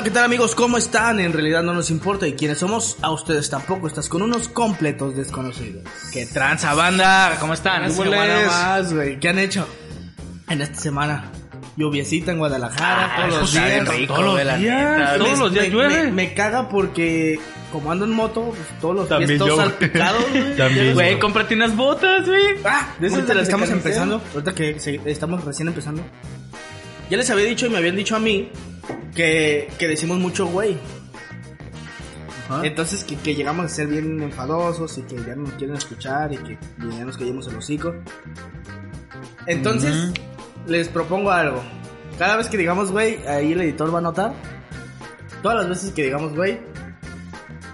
Hola, ¿qué tal amigos? ¿Cómo están? En realidad no nos importa y quiénes somos, a ustedes tampoco. Estás con unos completos desconocidos. ¿Qué tranza, banda? ¿Cómo están? Semana más, güey. ¿Qué han hecho? En esta semana. Lluviecita en Guadalajara, Ah, todos los eso días. rico, todos los días. neta. Me- Todos los días llueve. Me, me caga porque como ando en moto, pues, todos los También días todos salpicados, güey. También. Güey, cómprate unas botas, güey. Ah, De esas ahorita de las estamos empezando. Ahorita que se- estamos recién empezando. Ya les había dicho y me habían dicho a mí que, que decimos mucho güey. Entonces que, que llegamos a ser bien enfadosos y que ya no nos quieren escuchar y que ya nos callemos el hocico. Entonces, les propongo algo. Cada vez que digamos güey, ahí el editor va a notar. Todas las veces que digamos güey.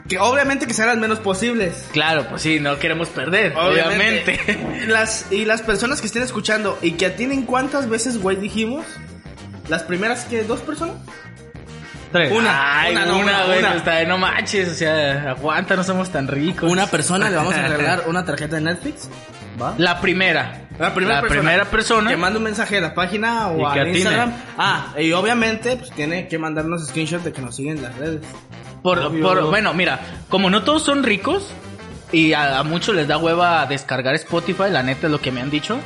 Que obviamente que sean las menos posibles. Claro, pues sí, no queremos perder, obviamente. Las, y las personas que estén escuchando y que atinen cuántas veces, güey, dijimos. Las primeras que dos personas. Tres. Una, Ay, una, una, no, una, güey, una. pues, está de no manches, o sea, aguanta, no somos tan ricos. Una persona le vamos a regalar una tarjeta de Netflix. ¿Va? La primera. La primera, La persona, primera persona. que mande un mensaje a la página o a atine. Instagram. Ah, y obviamente pues tiene que mandarnos screenshots de que nos siguen en las redes. Por, por- bueno, mira, como no todos son ricos y a, a muchos les da hueva descargar Spotify, la neta es lo que me han dicho.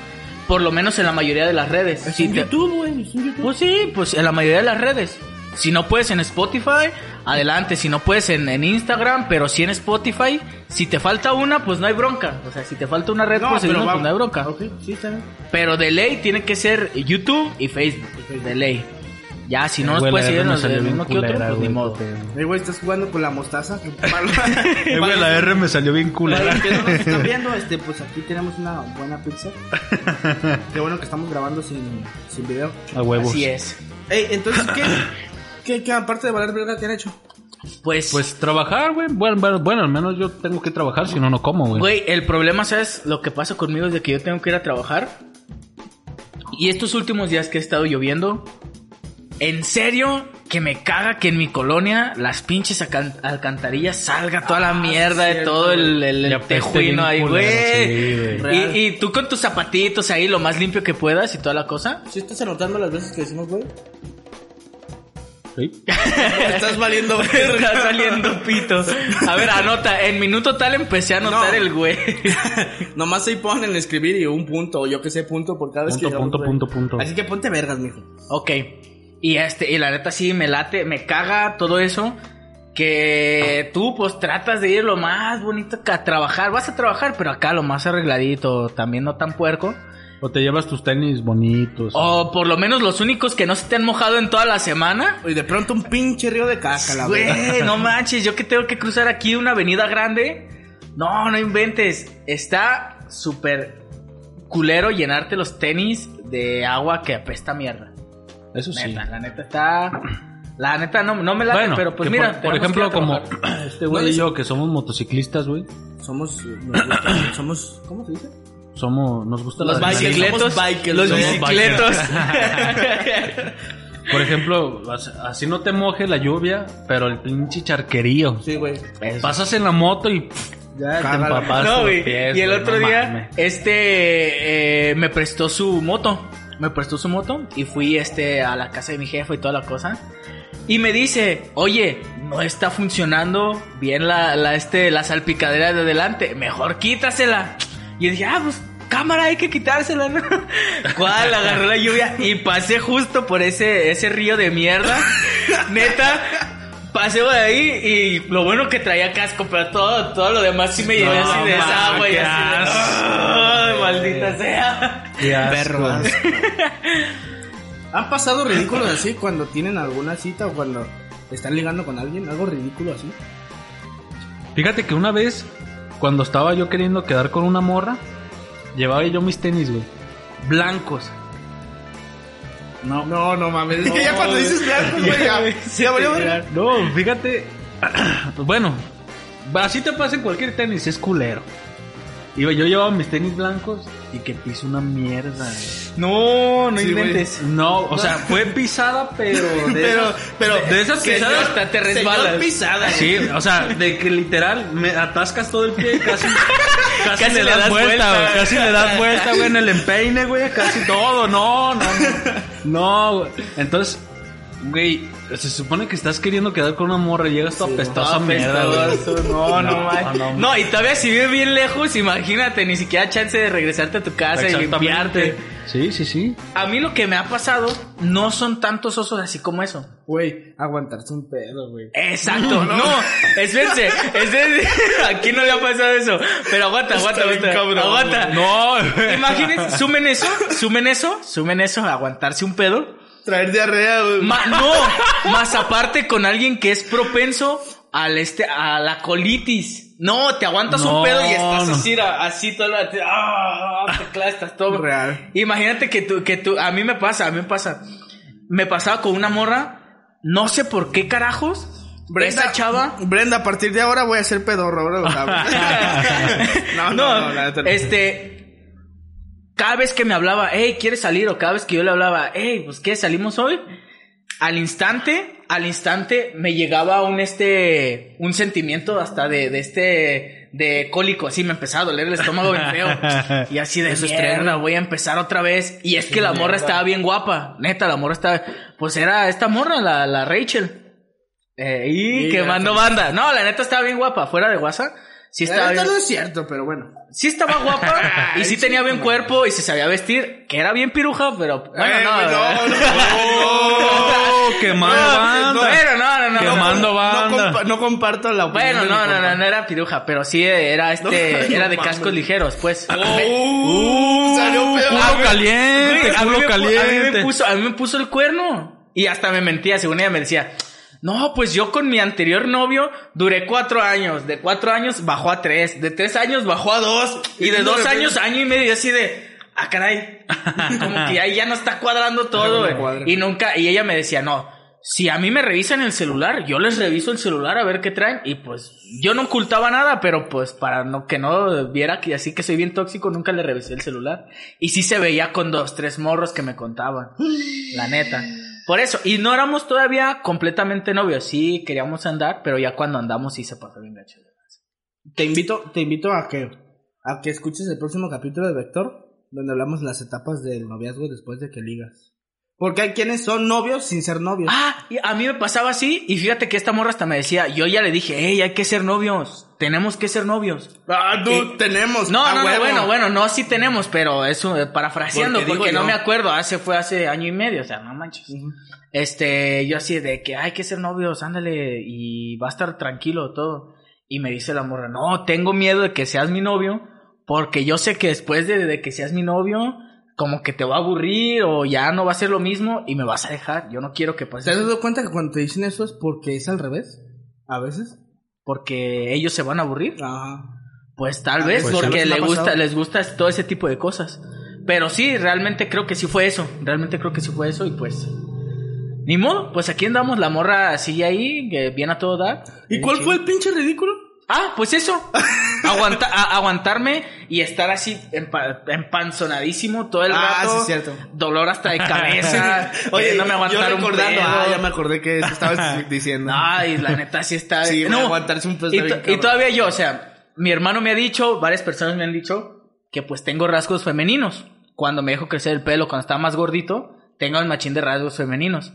Por lo menos en la mayoría de las redes. Es Si en te- YouTube, güey, es en YouTube. Pues sí, pues en la mayoría de las redes. Si no puedes en Spotify, adelante. Si no puedes en, en Instagram, pero sí en Spotify. Si te falta una, pues no hay bronca. O sea, si te falta una red, pues, pero no, pues no hay bronca. Ok, sí, está bien. Pero de ley tiene que ser YouTube y Facebook. De ley. Ya, si no nos puedes seguir R en me los salió del bien mismo que otro, pues ni güey, modo. Eh, güey, estás jugando con la mostaza. que- Eh, güey, la R me salió bien Para culera. los que no nos están viendo, este, pues aquí tenemos una buena pizza. Qué bueno que estamos grabando sin, sin video. A huevos. Así es. Ey, entonces, ¿qué, qué, qué aparte de valer verga, qué han hecho? Pues, Pues trabajar, güey. Bueno, bueno, bueno, al menos yo tengo que trabajar, si no, no como, güey. Güey, el problema, ¿sabes? Lo que pasa conmigo es de que yo tengo que ir a trabajar. Y estos últimos días que ha estado lloviendo, en serio que me caga que en mi colonia las pinches alcantarillas salga toda la mierda de todo el, el, tejuino ahí, sí, güey. y, y tú con tus zapatitos ahí lo más limpio que puedas y toda la cosa. ¿Sí estás anotando las veces que decimos, güey? Sí. estás valiendo Está saliendo pitos. A ver, anota. En minuto tal empecé a anotar No. el güey. Nomás ahí ponen escribir y un punto, o yo que sé, punto por cada vez Punto, que punto, güey. punto, punto. Así que ponte vergas, mijo. Ok. Y este, y la neta sí me late, me caga todo eso. Que tú pues tratas de ir lo más bonito que a trabajar. Vas a trabajar, pero acá lo más arregladito, también no tan puerco. O te llevas tus tenis bonitos. O por lo menos los únicos que no se te han mojado en toda la semana. Y de pronto un pinche río de caca, la Güey, verdad. no manches, yo que tengo que cruzar aquí una avenida grande. No, no inventes. Está súper culero llenarte los tenis de agua que apesta mierda. Eso sí. Neta, la neta está. La neta no, no me late, Bueno, pero pues mira. por, ejemplo, como este güey No, y yo que somos motociclistas, güey. Somos, nos gusta- somos, ¿cómo se dice? Somos, nos gusta Los la bikers, bicicletos. somos bikers, los somos bicicletos. Por ejemplo, as- así no te moje la lluvia, pero el pinche charquerío. Sí, güey. Pasas en la moto y pff, ya te empapaste no, güey. Y el otro no día, este, eh, me prestó su moto. Me prestó su moto y fui, este, a la casa de mi jefa y toda la cosa. Y me dice, oye, no está funcionando bien la, la, este, la salpicadera de adelante. Mejor quítasela. Y dije, ah, pues, cámara, hay que quitársela, ¿no? ¿Cuál? Agarré la lluvia y pasé justo por ese, ese río de mierda. Neta, pasé por ahí y lo bueno que traía casco, pero todo, todo lo demás sí me llevé No, así de esa agua y así de, "Ay, maldita sea. Qué asco. Perros. ¿Han pasado ridículos así cuando tienen alguna cita o cuando están ligando con alguien? ¿Algo ridículo así? Fíjate que una vez cuando estaba yo queriendo quedar con una morra, llevaba yo mis tenis, güey. Blancos. No, No, no mames. Es que ya cuando dices blancos, güey, ya. Sí, ya valió dirán. No, fíjate. bueno, así te pasa en cualquier tenis, es culero. Y yo llevaba mis tenis blancos y que piso una mierda. güey. No, no Sí, inventes. No, o sea, fue pisada, pero de Pero, esas, pero. de esas que pisadas. hasta te resbalas. pisada. Sí, o sea, de que literal me atascas todo el pie y casi, casi, Casi le le das, das vuelta, vuelta. güey, casi le das vuelta, güey, en el empeine, güey, casi todo, no, no, no, no, güey. Entonces, güey, se supone que estás queriendo quedar con una morra y llegas toda apestosa No, mierda, güey. No, no, No, no, no, y todavía si vive bien lejos, imagínate, ni siquiera chance de regresarte a tu casa y limpiarte. Sí, sí, sí. A mí lo que me ha pasado no son tantos osos así como eso. Güey, aguantarse un pedo, güey. Exacto, no, espérense, espérense, aquí no le ha pasado eso, pero aguanta, aguanta, aguanta, cabrón, aguanta. No, Imagínense, sumen eso, sumen eso, sumen eso, aguantarse un pedo. Traer diarrea, güey. Ma- no, más aparte con alguien que es propenso al este, a la colitis. No, te aguantas No, un pedo y estás no. así, así todo el ah, te estás todo Real. Imagínate que tú, que tú, a mí me pasa, a mí me pasa. Me pasaba con una morra, no sé por qué carajos. esa chava. Brenda, a partir de ahora voy a ser pedorro, ahora lo sabes. no, no, No, la no. este. Cada vez que me hablaba, hey, ¿quieres salir? O cada vez que yo le hablaba, hey, pues qué, salimos hoy. Al instante, al instante me llegaba un este, un sentimiento hasta de, de este, de cólico, así me empezaba a doler el estómago bien feo. Y así de Eso mierda, voy a empezar otra vez. Y es que la morra estaba bien guapa, neta, la morra estaba, pues era esta morra, la, la Rachel. Eh, y Sí, quemando banda. No, la neta estaba bien guapa, fuera de WhatsApp. Sí estaba neta bien no es cierto, pero bueno. sí estaba guapa y sí tenía buen cuerpo y se sabía vestir, que era bien piruja, pero bueno, Eh, no, güey, no, Oh, quemando banda. Bueno, no, no, no. Quemando no, banda. No, compa- no comparto la opinión. Bueno, no, no, no, no era piruja, pero sí era este, No, era de no cascos ligeros, pues. Uh, salió peor. culo caliente, güey, a mí culo pu- A mí caliente. me puso, a mí me puso el cuerno. Y hasta me mentía, según ella me decía, no, pues yo con mi anterior novio duré cuatro años. De cuatro años bajó a tres. De tres años bajó a dos. Y de dos años, año y medio, así de, ah, caray. Como que ahí ya no está cuadrando todo, güey. cuadra. Y nunca, y ella me decía, no. Si a mí me revisan el celular, yo les reviso el celular a ver qué traen. Y pues, yo no ocultaba nada, pero pues para no, que no viera que así que soy bien tóxico, nunca le revisé el celular. Y sí se veía con dos, tres morros que me contaban. La neta. Por eso, y no éramos todavía completamente novios. Sí, queríamos andar, pero ya cuando andamos sí se pasó bien gacho. Te invito, te invito a que, a que escuches el próximo capítulo de Vector, donde hablamos las etapas del noviazgo después de que ligas. Porque hay quienes son novios sin ser novios. Ah, y a mí me pasaba así, y fíjate que esta morra hasta me decía, yo ya le dije, hey, hay que ser novios, tenemos que ser novios. Ah, tú, tenemos. No, no, bueno, bueno, no, sí tenemos, pero eso, eh, parafraseando, Porque no yo. me acuerdo, hace, fue hace año y medio, o sea, no manches. Este, yo así de que hay que ser novios, ándale, y va a estar tranquilo todo. Y me dice la morra, no, tengo miedo de que seas mi novio, porque yo sé que después de, de que seas mi novio, como que te va a aburrir o ya no va a ser lo mismo y me vas a dejar. Yo no quiero que pase ¿Te has dado cuenta que cuando te dicen eso es porque es al revés? A veces. Porque ellos se van a aburrir. Ajá. Pues tal vez, pues, porque le gusta, les gusta todo ese tipo de cosas. Pero sí, realmente creo que sí fue eso. Realmente creo que sí fue eso y pues... Ni modo, pues aquí andamos, la morra sigue ahí, que viene a todo dar. ¿Y Bien cuál chido. fue el pinche ridículo? Ah, pues eso. Aguanta, a- aguantarme y estar así empa- empanzonadísimo todo el Ah, rato. sí, cierto. Dolor hasta de cabeza. Oye, no me aguantar yo un recordando, pedo. ah, ya me acordé que estabas diciendo. Ay, la neta sí está. Sí, no, aguantarse un pedo y, bien y todavía yo, o sea, mi hermano me ha dicho, varias personas me han dicho que pues tengo rasgos femeninos. Cuando me dejo crecer el pelo, cuando estaba más gordito, tengo el machín de rasgos femeninos.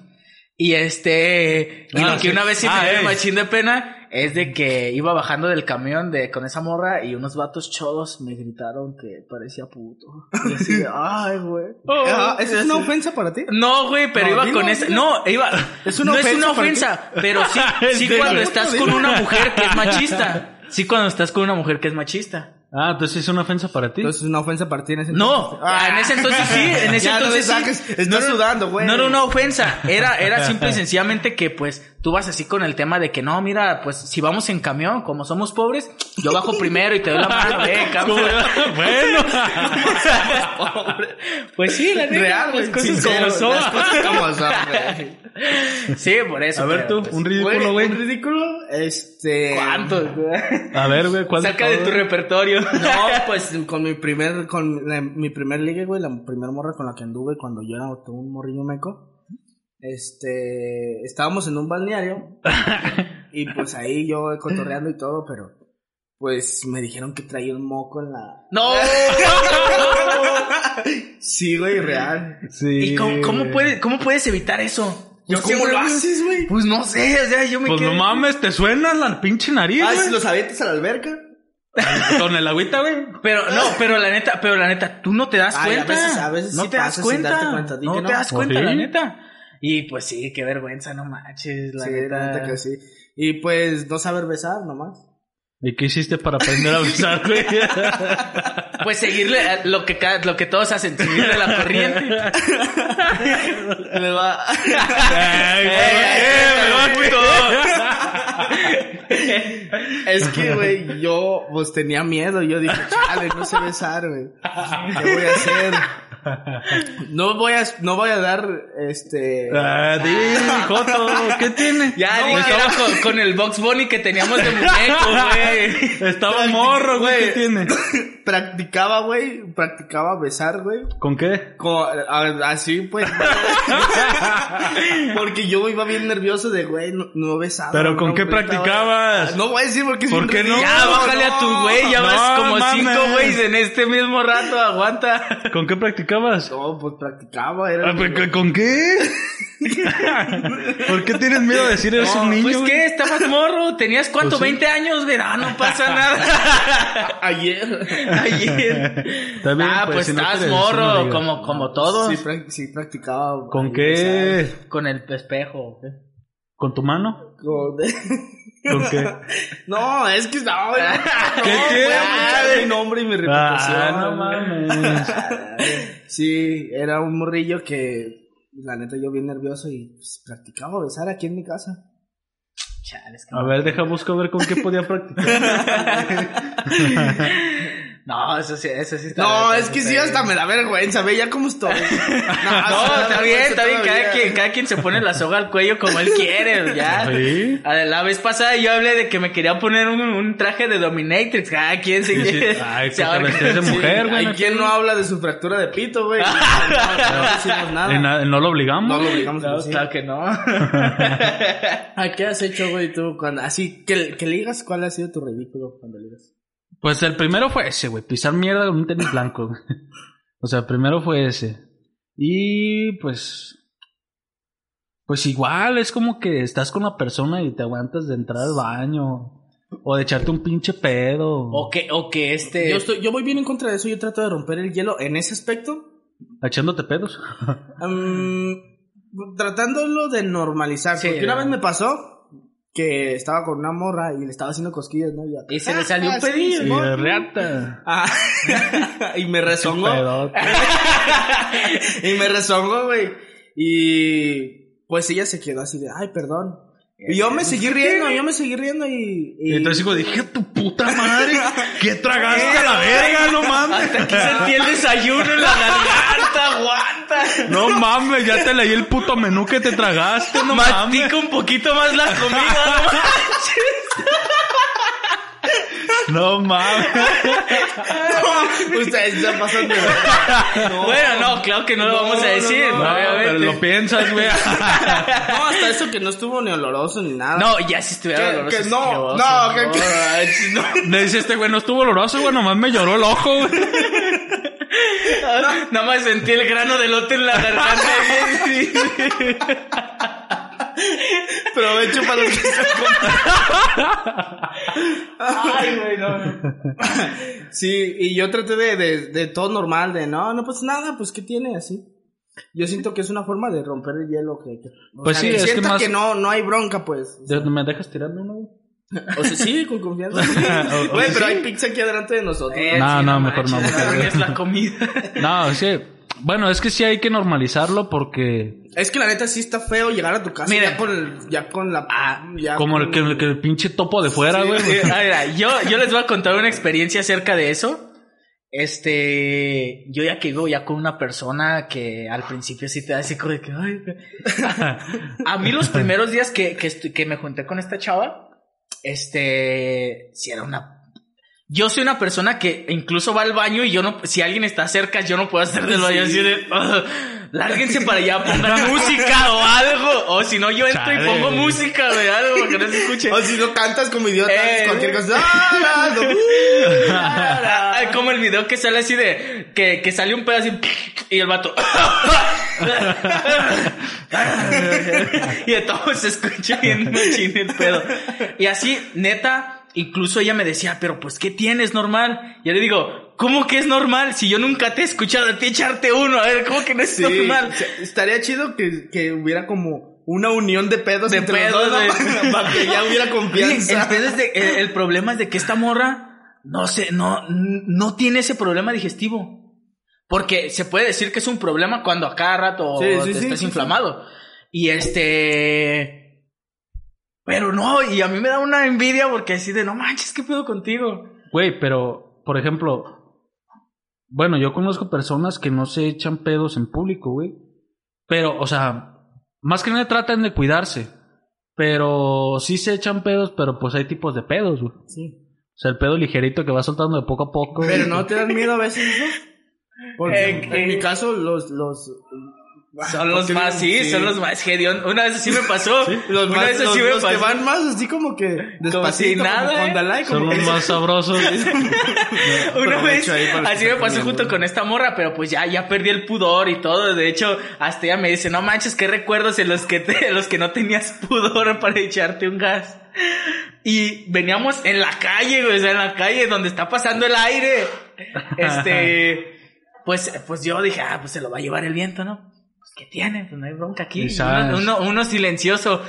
Y este, y Ah, lo que sí. una vez sí Ah, me dio el es. machín de pena es de que iba bajando del camión de con esa morra y unos vatos chodos me gritaron que parecía puto. Y así de, ay, güey. Ah, ¿Eso es una ofensa para ti? No, güey, pero No, iba con esa. dilo. No, iba. Es una no es ofensa una para ti. ofensa, pero sí, sí cuando estás con una mujer que es machista. Sí, cuando estás con una mujer que es machista. Ah, entonces es una ofensa para ti. Entonces es una ofensa para ti en ese No, entonces. Ah. en ese entonces sí, en ese Ya, no entonces le sí. saques, estás sudando, güey. No era una ofensa, era, era simple y sencillamente que pues tú vas así con el tema de que no, mira, pues si vamos en camión, como somos pobres, yo bajo primero y te doy la mano, eh, cabrón. bueno. Pues sí, la neta, güey. cosas sincero, como son. Las cosas como son, güey. Sí, por eso. A ver pero, tú, pues, un ridículo, güey. Un ridículo, este... ¿Cuántos? güey? A ver, güey, ¿cuál Saca de tu repertorio. No, pues con mi primer, con la- mi primer ligue, güey, la primer morra con la que anduve cuando yo era todo un morrillo meco. Este, estábamos en un balneario y pues ahí yo cotorreando y todo, pero pues me dijeron que traía un moco en la... No. Sí, güey, real. Sí. ¿Y cómo, cómo puedes, cómo puedes evitar eso? Yo ¿Cómo siempre- lo haces, güey? Pues no sé, o sea, yo me Pues quedé- no mames, te suena la pinche nariz, Ah, si los avientas a la alberca. Con el agüita, güey. Pero no, pero la neta, pero la neta, tú no te das Ay, a cuenta. veces- a veces no sí te das cuenta. darte cuenta, no que te no. das ¿O cuenta, sí? la neta. Y pues sí, qué vergüenza, no manches, la sí, neta. neta que sí. Y pues no saber besar nomás. ¿Y qué hiciste para aprender a besar, güey? Pues seguirle a lo que lo que todos hacen, seguirle la corriente. Me va. Ay, Eh, güey, puto. Es que, güey, yo pues tenía miedo. Yo dije, chale, no sé besar, güey. ¿Qué voy a hacer? No voy a, no voy a dar, este... Ah, di, Joto, ¿qué tiene? Ya, No, dije era con, con el Box Bunny que teníamos de muñeco, güey. Estaba morro, güey, ¿qué tiene? Practicaba, güey, practicaba besar, güey. ¿Con qué? Como, a- así, pues. porque yo iba bien nervioso de, güey, no, no besaba. ¿Pero con no, qué practicabas? No voy a decir porque ¿Por qué no? Ya, bájale a tu güey, ya vas como mames. cinco güeyes en este mismo rato, aguanta. ¿Con qué practicabas? No, pues practicaba, era. Ah, ¿Con qué? ¿Por qué tienes miedo de decir eres un niño? Pues güey? qué, estabas morro, tenías cuánto, Pues sí. 20 años, güey, ah, no pasa nada. Ayer. Ayer. Bien, ah, pues, si no estás quieres decir, no morro, como, como todos. Sí, prac- sí, practicaba. ¿Con qué? Con el espejo. ¿qué? ¿Con tu mano? Con- ¿Con qué? No, es que no, no, ¿Qué no, qué? voy a manchar mi nombre y mi reputación. Ah, no mames. Sí, era un morrillo que, la neta, yo bien nervioso y pues, practicaba besar aquí en mi casa. Chales, A ver, deja busco a ver con qué podía practicar. No, eso sí, eso sí está No, es que sí, bien. hasta me da vergüenza, ve ya cómo estoy. No, No, está bien, está bien, cada quien, cada quien se pone la soga al cuello como él quiere, ya. ¿Sí? A La vez pasada yo hablé de que me quería poner un, un traje de Dominatrix, cada quien se Sí, sí. quiere. Ay, se de sí. mujer, güey. Hay quien no habla de su fractura de pito, güey. No, no, no decimos ¿Y nada. na- ¿No lo obligamos? No lo obligamos decir. claro que no. ¿A qué has hecho, güey, tú? Cuando, así, que, que ligas, ¿cuál ha sido tu ridículo cuando ligas? Pues el primero fue ese, güey. Pisar mierda con un tenis blanco. güey. O sea, el primero fue ese. Y pues. Pues igual, es como que estás con una persona y te aguantas de entrar al baño. O de echarte un pinche pedo. O que, o que este. Yo, estoy, yo voy bien en contra de eso, yo trato de romper el hielo en ese aspecto. Echándote pedos. tratándolo de normalizar. Sí, porque una vez me pasó que estaba con una morra y le estaba haciendo cosquillas, ¿no? Y, Y se le "Ah, salió un sí, pedillo, Y Simón". de reata. Ah, y me rezongó. Pedote. y me rezongó, güey. Y pues ella se quedó así de, ay, perdón. Y yo me seguí riendo, yo me seguí riendo y... Y entonces digo, dije, tu puta madre, ¿qué tragaste a la verga? No mames. Hasta aquí sentí el desayuno en la garganta, aguanta. No mames, ya te leí el puto menú que te tragaste, no mames. Mastica un poquito más la comida, no manches. No mames. Ustedes ya pasan de verdad. No. Bueno, no, claro que no lo vamos a decir, no, No, obviamente. pero lo piensas, güey. No, hasta eso que no estuvo ni oloroso ni nada. No, ya si estuviera Que- doloroso, que no, no, que- no. Le dice este güey, no estuvo oloroso, güey, nomás me lloró el ojo, güey. Nada más sentí el grano de lote en la garganta. Sí. Provecho para los que están Ay, güey, no. Sí, y yo traté de, de, de todo normal, de no, no pues nada, pues ¿qué tiene así? Yo siento que es una forma de romper el hielo que... que- o Pues sea, sí, es que más- que no, no hay bronca, pues. ¿De- ¿Me dejas tirando uno, güey? O sea, sí, con confianza. sí. O- Güey, pero sí. hay pizza aquí adelante de nosotros. Eh, No, sí, no, mejor no, mejor arruines la comida. No, es que, Bueno, es que sí hay que normalizarlo porque Es que la neta sí está feo llegar a tu casa Mira. ya con el, ya con la ya como el que, el que el pinche topo de fuera, güey. Sí, ah, yo, yo les voy a contar una experiencia acerca de eso. Este, yo ya que vivo ya con una persona que al principio sí te da así como de que, ay, a mí los primeros días que, que, me junté con esta chava, este, si era una yo soy una persona que incluso va al baño y yo no, si alguien está cerca, yo no puedo hacer del baño así de, "Ah, lárguense para allá, pongan música o algo. O si no, yo entro y pongo música de algo para que no se escuche. o si no cantas como idiota Eh, cualquier cosa ¡Ah! Ay, como el video que sale así de, que, que sale un pedazo así, y el vato. y de todo se escucha bien machín el pedo. Y así, neta, incluso ella me decía, pero pues, ¿qué tienes normal? Y yo le digo, ¿cómo que es normal? Si yo nunca te he escuchado a ti echarte uno, a ver, ¿cómo que no es Sí, normal? o sea, estaría chido que, que hubiera como una unión de pedos De entre pedos, los para que ya hubiera El, confianza pedo es de- el- el problema es de que esta morra no sé, no, no tiene ese problema digestivo. Porque se puede decir que es un problema cuando a cada rato Sí, sí, te sí, estás sí, inflamado. Y este. Pero no, y a mí me da una envidia porque así de no manches, ¿qué pedo contigo? Güey, pero, por ejemplo, bueno, yo conozco personas que no se echan pedos en público, güey. Pero, o sea, más que nada tratan de cuidarse. Pero sí se echan pedos, pero pues hay tipos de pedos, güey. Sí. O sea, el pedo ligerito que va soltando de poco a poco. pero güey. no te dan miedo a veces porque Eh, en mi caso los los Son los más, sí, son los más hediondo. Una vez así me pasó. los Una más vez los, así me los que pasó. van más así como que despacito si nada, como con ¿eh? Como Son que- los más sabrosos. Una vez, los así que me pasó junto con esta morra, pero pues ya, ya perdí el pudor y todo. De hecho, hasta ella me dice, no manches, qué recuerdos en los que te, en los que no tenías pudor para echarte un gas. Y veníamos en la calle, güey, o sea, en la calle donde está pasando el aire. Este, pues, pues yo dije, ah, pues se lo va a llevar el viento, ¿no? ¿Qué tiene? Pues no hay bronca aquí. Uno, uno, uno silencioso.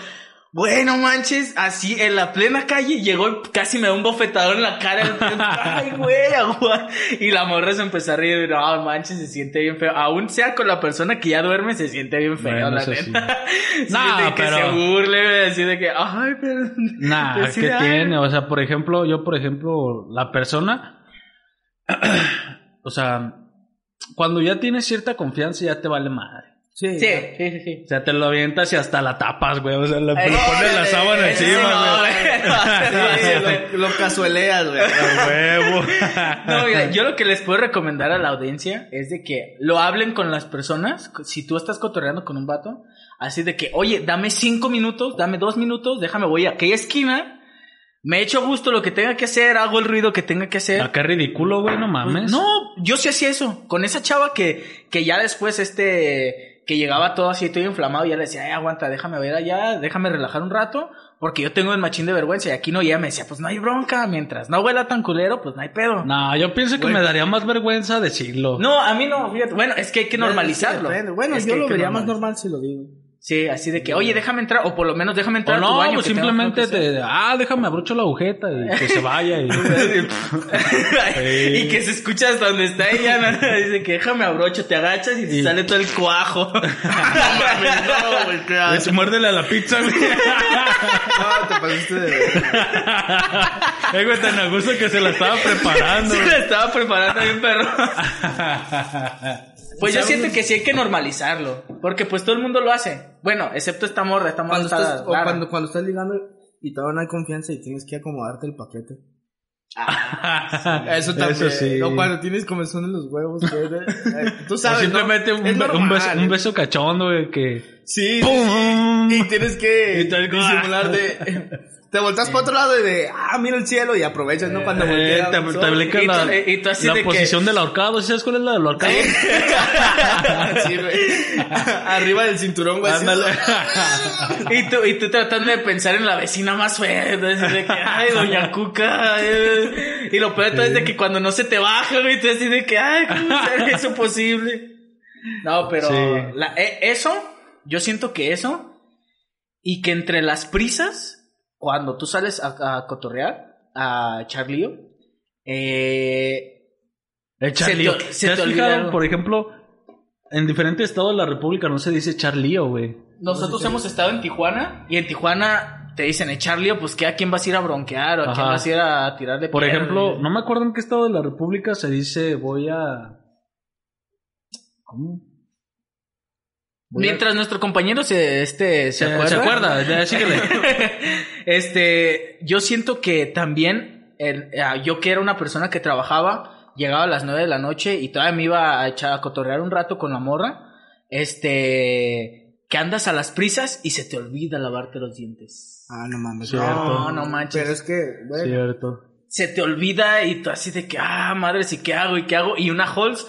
Bueno, manches, así en la plena calle llegó y casi me da un bofetador en la cara. Ay, güey, agua. Y la morra se empezó a reír. No, manches, se siente bien feo. Aún sea con la persona que ya duerme, se siente bien feo, Bueno, la neta. Sí, Nah, de que pero- se burle, así de que, ay, pero. Nah, Así ¿qué ay. tiene? O sea, por ejemplo, yo, por ejemplo, la persona. o sea, cuando ya tienes cierta confianza, ya te vale madre. Sí, Sí, sí, sí. O sea, te lo avientas y hasta la tapas, güey. O sea, le, le Eh, pones la sábana eh, encima, sí, no, güey. güey. Sí, sí, lo, lo casueleas, güey. Huevo. No, mira, yo lo que les puedo recomendar a la audiencia es de que lo hablen con las personas. Si tú estás cotorreando con un vato, así de que, oye, dame cinco minutos, dame dos minutos, déjame, voy a aquella esquina, me echo gusto lo que tenga que hacer, hago el ruido que tenga que hacer. Acá ridículo, güey, no mames. No, yo sí hacía eso. Con esa chava que, que ya después este, que llegaba todo así, todo inflamado, ya le decía, ay, aguanta, déjame ver allá, déjame relajar un rato, porque yo tengo el machín de vergüenza. Y aquí no, y ella me decía, pues no hay bronca, mientras no huela tan culero, pues no hay pedo. No, yo pienso que Güey. me daría más vergüenza decirlo. No, a mí no, fíjate. Bueno, es que hay que normalizarlo. Bueno, Es que yo hay lo que vería más normal si lo digo. Sí, así de que, oye, déjame entrar, o por lo menos déjame O entrar a tu no, baño. pues simplemente te. Ah, déjame abrocho la agujeta y que se vaya. Y... y que se escucha hasta donde está ella, ¿no? Dice que déjame abrocho, te agachas y te Y- sale todo el cuajo. no, güey, qué Güey, asco. muérdele a la pizza, güey. No, te pasaste de... Eh, güey, tan a gusto que se la estaba preparando. Se la estaba preparando bien, perro. Pues yo siento que sí hay que normalizarlo. Porque pues todo el mundo lo hace. Bueno, excepto esta morra, esta morra Cuando está estás, o cuando, cuando estás ligando y todavía no hay confianza y tienes que acomodarte el paquete. Eso también. Eso sí. O cuando tienes comezón en los huevos. eh, Tú O sabes, simplemente ¿no? un, Es be- un normal, beso, un beso cachondo, güey, que. Sí. ¡Pum! Y tienes que disimular de... Te volteas para otro lado y de... Ah, mira el cielo y aprovechas, ¿no? Cuando Eh, te, te Y tú- la, y tú así la de que- posición del ahorcado. ¿Sí ¿Sabes cuál es la del ahorcado? Sí, güey. Arriba del cinturón, güey. Y tú, y tú tratando de pensar en la vecina más fea, de que, ay, doña Cuca, eh. y lo peor de todo es de que cuando no se te baja, güey, tú así de que, ay, ¿cómo es eso posible? No, pero Sí. la- eh, eso, yo siento que eso, y que entre las prisas, cuando tú sales a, a cotorrear, a echar lío, eh, El Se te- se ¿Te has te olvida fijado, por ejemplo, en diferentes estados de la República no se dice echar lío, güey. Nosotros hemos estado en Tijuana y en Tijuana te dicen echar lío, pues que a quién vas a ir a bronquear o a quién vas a ir a tirar de Por piedra? ejemplo, no me acuerdo en qué estado de la República se dice voy a... ¿Cómo? Mientras nuestro compañero se, este, se Se, acuerda. se acuerda, síguele. este, yo siento que también, el- ah, yo que era una persona que trabajaba, llegaba a las 9 de la noche y todavía me iba a echar a cotorrear un rato con la morra, este, que andas a las prisas y se te olvida lavarte los dientes. Ah, no mames. Cierto. No, no manches. Pero es que, güey, Cierto. Se te olvida y tú así de que, ah, madre, sí, ¿qué hago? ¿Y qué hago? Y una Halls,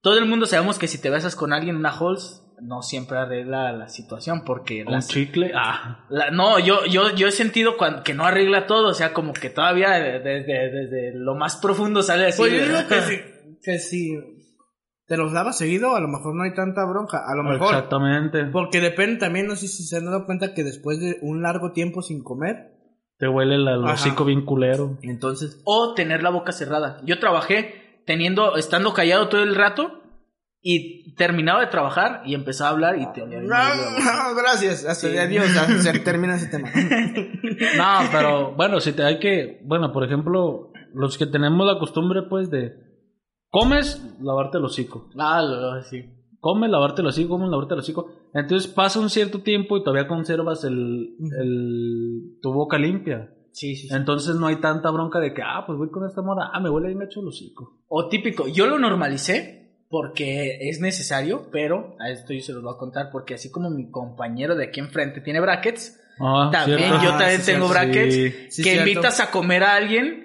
todo el mundo sabemos que si te besas con alguien, una Halls no siempre arregla la situación porque Un las- chicle. Ah. La- no, yo, yo, yo he sentido cuan- que no arregla todo, o sea, como que todavía desde, desde lo más profundo sale así. Pues yo digo que si, que si te los lavas seguido, a lo mejor no hay tanta bronca. A lo mejor. Exactamente. Porque depende también, no sé si se han dado cuenta que después de un largo tiempo sin comer, Te huele la- el hocico bien culero. entonces. O tener la boca cerrada. Yo trabajé teniendo, estando callado todo el rato y terminaba de trabajar y empezaba a hablar y te olía bien No, no, gracias. Hasta Sí. adiós. Se termina ese tema. No, pero bueno, si te hay que, bueno, por ejemplo, los que tenemos la costumbre, pues, de comes, lavarte el hocico. Ah, lo- sí. Comes, lavarte el hocico, comes, lavarte el hocico. Entonces pasa un cierto tiempo y todavía conservas el, el tu boca limpia. Sí, sí, sí. Entonces no hay tanta bronca de que, ah, pues voy con esta mora, ah, me huele bien hecho el hocico. O típico, yo lo normalicé porque es necesario, pero a esto yo se los voy a contar porque así como mi compañero de aquí enfrente tiene brackets, Ah, también ¿cierto? yo Ah, también sí, tengo cierto, brackets sí. Que invitas a comer a alguien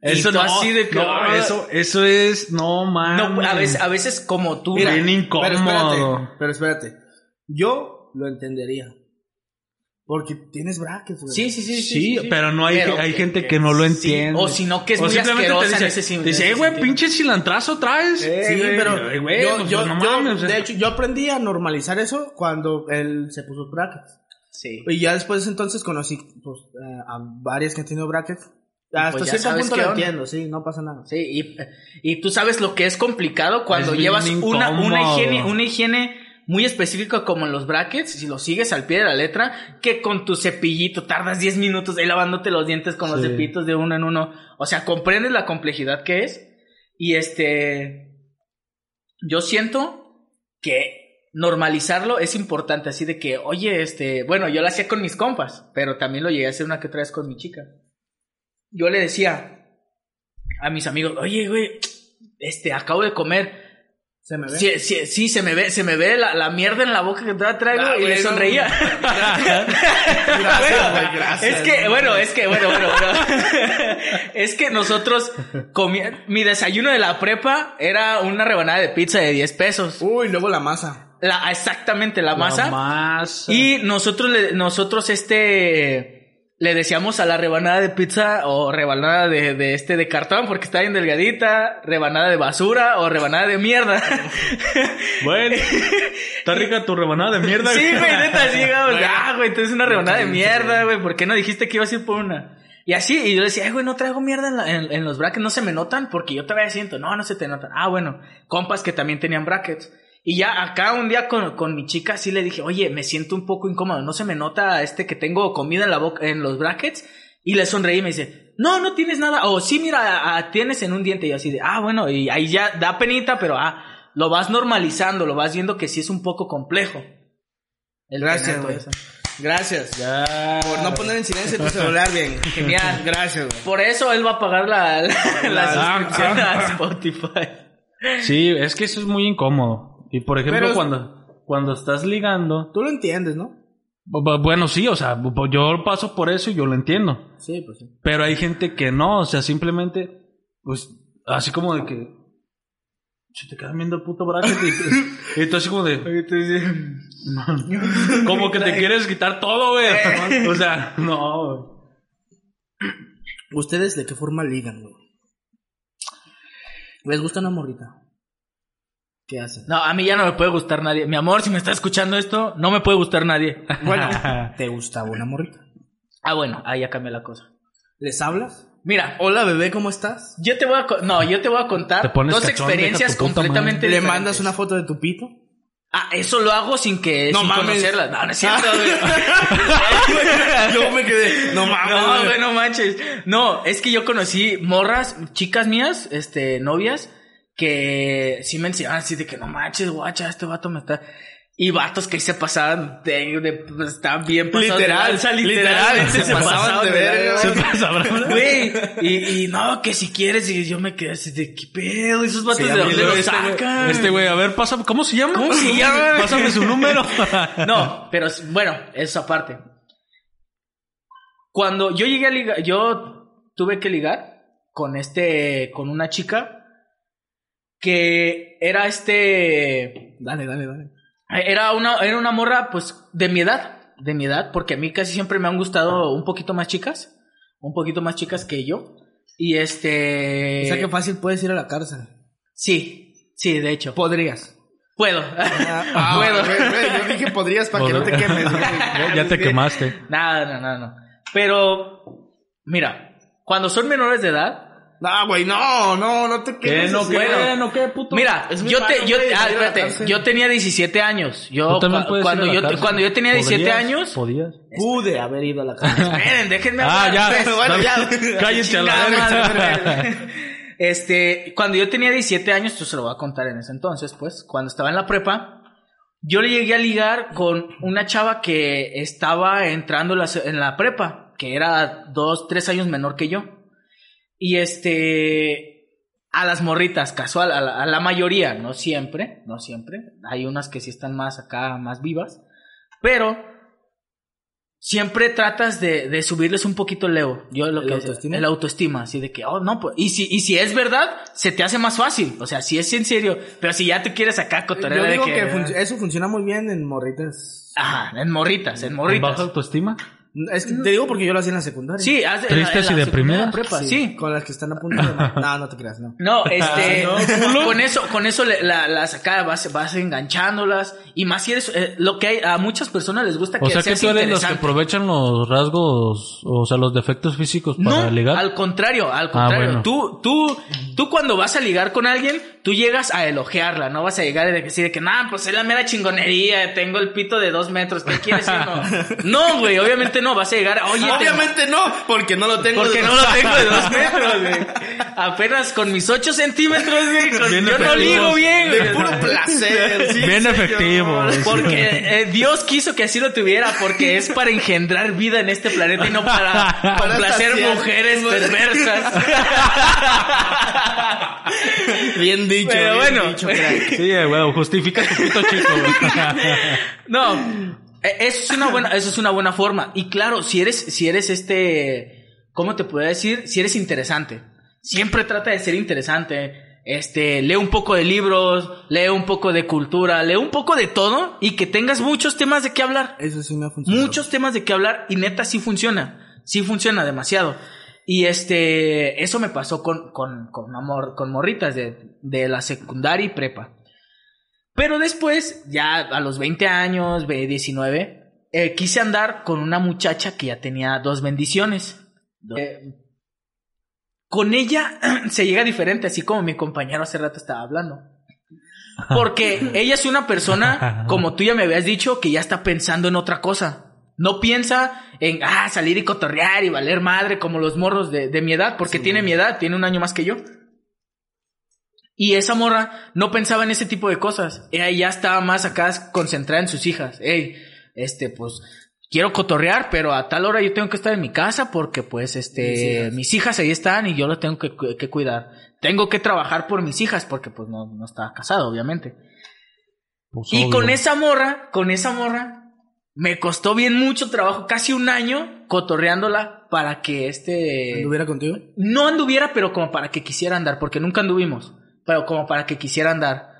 Eso no, así de que no, ah, eso, eso es, no mames. no, a veces a veces como tú Mira, bien Pero espérate, incómodo. pero espérate. Yo lo entendería. Porque tienes brackets, güey. sí, sí, sí, sí, Sí, sí, sí. pero no hay, Pero hay que- gente que que no lo sí, entiende. o si no que es muy simplemente asquerosa te en dice, ese dice, en "Eh, ese güey, sentido". pinche cilantrazo traes. Sí, güey, pero güey, yo, pues, yo, no yo- mames, de hecho, yo aprendí a normalizar eso cuando él se puso brackets. Sí. Y ya después entonces conocí pues, eh, a varias que han tenido brackets. Hasta pues ya cierto punto lo onda. entiendo, sí, no pasa nada. Sí, y, y tú sabes lo que es complicado cuando Es llevas una, una higiene, una higiene muy específica como en los brackets, si lo sigues al pie de la letra, que con tu cepillito tardas 10 minutos ahí lavándote los dientes con los Sí. cepillitos de uno en uno. O sea, comprendes la complejidad que es. Y este, yo siento que normalizarlo es importante, así de que, oye, este, bueno, yo lo hacía con mis compas, pero también lo llegué a hacer una que otra vez con mi chica. Yo le decía a mis amigos, oye, güey, este, acabo de comer. ¿Se me ve? Sí, sí, sí, se me ve, se me ve la, la mierda en la boca que todavía traigo Ah, y le no. sonreía. Gracias, güey, gracias. Es que, bueno, es que, bueno, bueno, bueno. es que nosotros comí- mi desayuno de la prepa era una rebanada de pizza de 10 pesos. Uy, luego la masa. La, exactamente, la masa. La masa. Y nosotros, le- nosotros este, le decíamos a la rebanada de pizza o rebanada de, de este de cartón porque está bien delgadita, rebanada de basura o rebanada de mierda. Bueno, está rica tu rebanada de mierda. sí, güey, neta, sí, Bueno. ah, güey, entonces una rebanada de mierda, güey, ¿por qué no dijiste que ibas a ir por una? Y así, y yo le decía, ay, güey, no traigo mierda en, la- en- en los brackets, no se me notan porque yo todavía siento, no, no se te notan. Ah, bueno, compas que también tenían brackets. Y ya acá un día con, con mi chica sí le dije, oye, me siento un poco incómodo, no se me nota este que tengo comida en la boca, en los brackets. Y le sonreí y me dice, no, no tienes nada. O sí, mira, ah, tienes en un diente. Y yo así de, ah, bueno, y ahí ya da penita, pero ah, lo vas normalizando, lo vas viendo que sí es un poco complejo. El Gracias, güey. Gracias. Ya. Por no poner en silencio tu celular bien. Genial. Gracias, güey. Por eso él va a pagar la, la, la La- suscripción a Spotify. Sí, es que eso es muy incómodo. Y por ejemplo, cuando, cuando estás ligando. Tú lo entiendes, ¿no? bu- bu- Bueno, sí, o sea, yo paso por eso y yo lo entiendo. Sí, pues sí. Pero hay gente que no, o sea, simplemente, pues, así como de que. Se te quedan viendo el puto bracket y, y tú así como de. como que te quieres quitar todo, güey. O sea, no. ¿Ustedes de qué forma ligan, güey? ¿Les gusta una morrita? ¿Qué hacen? No, a mí ya no me puede gustar nadie. Mi amor, si me está escuchando esto, no me puede gustar nadie. Bueno, ¿te gustaba una morrita? ah, bueno, ahí ya cambié la cosa. ¿Les hablas? Mira, Hola, bebé, ¿cómo estás? yo te voy a... No, yo te voy a contar Te pones dos cachón, experiencias completamente ¿Le diferentes. mandas una foto de tu pito? Ah, eso lo hago sin que No sin mames. conocerla. No, no es cierto, güey. Luego me quedé, no mames. No, güey, no manches. No, es que yo conocí morras, chicas mías, este, novias, que sí me enseñaban así de que no manches, guacha, este vato me está. Y vatos que se pasaban de, de pues, estaban bien pasados de Literal, literal, literalmente se pasaban de verga, Se güey. pasa, bro. Güey, y, y no, que si quieres, y yo me quedé así de qué pedo, esos vatos Sí, de dónde lo- los este güey- sacan. Este güey, a ver, pasa, ¿cómo se llama? ¿Cómo se llama? Pásame su número. No, pero bueno, eso aparte. Cuando yo llegué a ligar, yo tuve que ligar con este, con una chica que era este, Dale, dale, dale. era una, era una morra pues de mi edad, de mi edad, porque a mí casi siempre me han gustado un poquito más chicas, un poquito más chicas que yo. Y este, O sea que fácil puedes ir a la cárcel. sí, sí, de hecho, Podrías. puedo, Ah, puedo. güey, güey, yo dije podrías para que no te quemes. ya te quemaste. Nada, no, no, no. Pero, mira, cuando son menores de edad, No, güey, no, no, no te quemes. no, así, qué? ¿No qué, puto? mira, yo te, yo, ah, espérate, yo tenía 17 años. Yo, Tú cuando yo, cuando yo tenía 17 ¿Podrías? años, ¿Podías? Pude haber ido a la cárcel. esperen, déjenme Ah, hablar. ya. pues. Bueno, ya. Cállense a la. Este, cuando yo tenía 17 años, esto se lo voy a contar en ese entonces, pues, cuando estaba en la prepa, yo le llegué a ligar con una chava que estaba entrando en la prepa, que era dos, tres años menor que yo. Y este, a las morritas, casual, a la, a la mayoría, no siempre, no siempre. Hay unas que sí están más acá, más vivas. Pero siempre tratas de, de subirles un poquito el ego. Yo lo ¿El que autoestima? el autoestima, así de que, oh, no, pues, y si, y si es verdad, se te hace más fácil. O sea, si es en serio, pero si ya te quieres acá cotorrear Yo de digo que, que, fun- eso funciona muy bien en morritas. ajá, en morritas, en ¿Con morritas. baja autoestima? Es que te digo porque yo lo hacía en la secundaria. Sí, haz- en la- ¿Tristes en la y deprimidas? prepa, sí. Con las que están a punto de... No, no te creas, no. No, este, Ah, con eso, con eso le- la, las acá vas, vas enganchándolas y más si eres, eh, lo que hay, a muchas personas les gusta que O sea que tú eres los que aprovechan los rasgos, o sea, los defectos físicos para No, ligar. al contrario, al contrario. bueno. Tú, tú, tú cuando vas a ligar con alguien, tú llegas a elogiarla, no vas a llegar de decir de que, nah, pues es la mera chingonería, tengo el pito de dos metros, ¿qué quieres? uno?" No, güey, obviamente no, vas a llegar, oye, te- Obviamente no, porque no lo tengo. porque de no dos- lo tengo de dos metros, güey. Apenas con mis ocho centímetros, güey, con- yo no efectivos. ligo bien, De güey. puro placer. sí, Bien señor. efectivo. Porque eh, Dios quiso que así lo tuviera, porque es para engendrar vida en este planeta y no para complacer saciar. mujeres perversas. Bien dicho. Pero bien bueno. dicho, crack. Sí, güey, justifica tu pito chico, güey. No, eso es una buena, eso es una buena forma. Y claro, si eres, si eres este, ¿cómo te puedo decir? Si eres interesante. Siempre trata de ser interesante. Este, lee un poco de libros, lee un poco de cultura, lee un poco de todo y que tengas muchos temas de qué hablar. Eso sí me ha funcionado. muchos temas de qué hablar y neta sí funciona, sí funciona demasiado. Y este, eso me pasó con, con, con, amor, con morritas de, de la secundaria y prepa. Pero después, ya a los 20 años, ve- 19, eh, quise andar con una muchacha que ya tenía dos bendiciones. Eh, con ella se llega diferente, así como mi compañero hace rato estaba hablando. Porque ella es una persona, como tú ya me habías dicho, que ya está pensando en otra cosa. No piensa en ah, salir y cotorrear y valer madre como los morros de, de mi edad, porque tiene mi edad, tiene un año más que yo. Y esa morra no pensaba en ese tipo de cosas. Ella ya estaba más acá concentrada en sus hijas. Ey, este, pues, quiero cotorrear, pero a tal hora yo tengo que estar en mi casa porque, pues, este, mis hijas, ahí están y yo las tengo que, cu- que cuidar. Tengo que trabajar por mis hijas porque, pues, no, no estaba casado, obviamente. Pues, Y obvio. con esa morra, con esa morra, me costó bien mucho trabajo, casi un año, cotorreándola para que este... ¿Anduviera contigo? No anduviera, pero como para que quisiera andar, porque nunca anduvimos, pero como para que quisiera andar.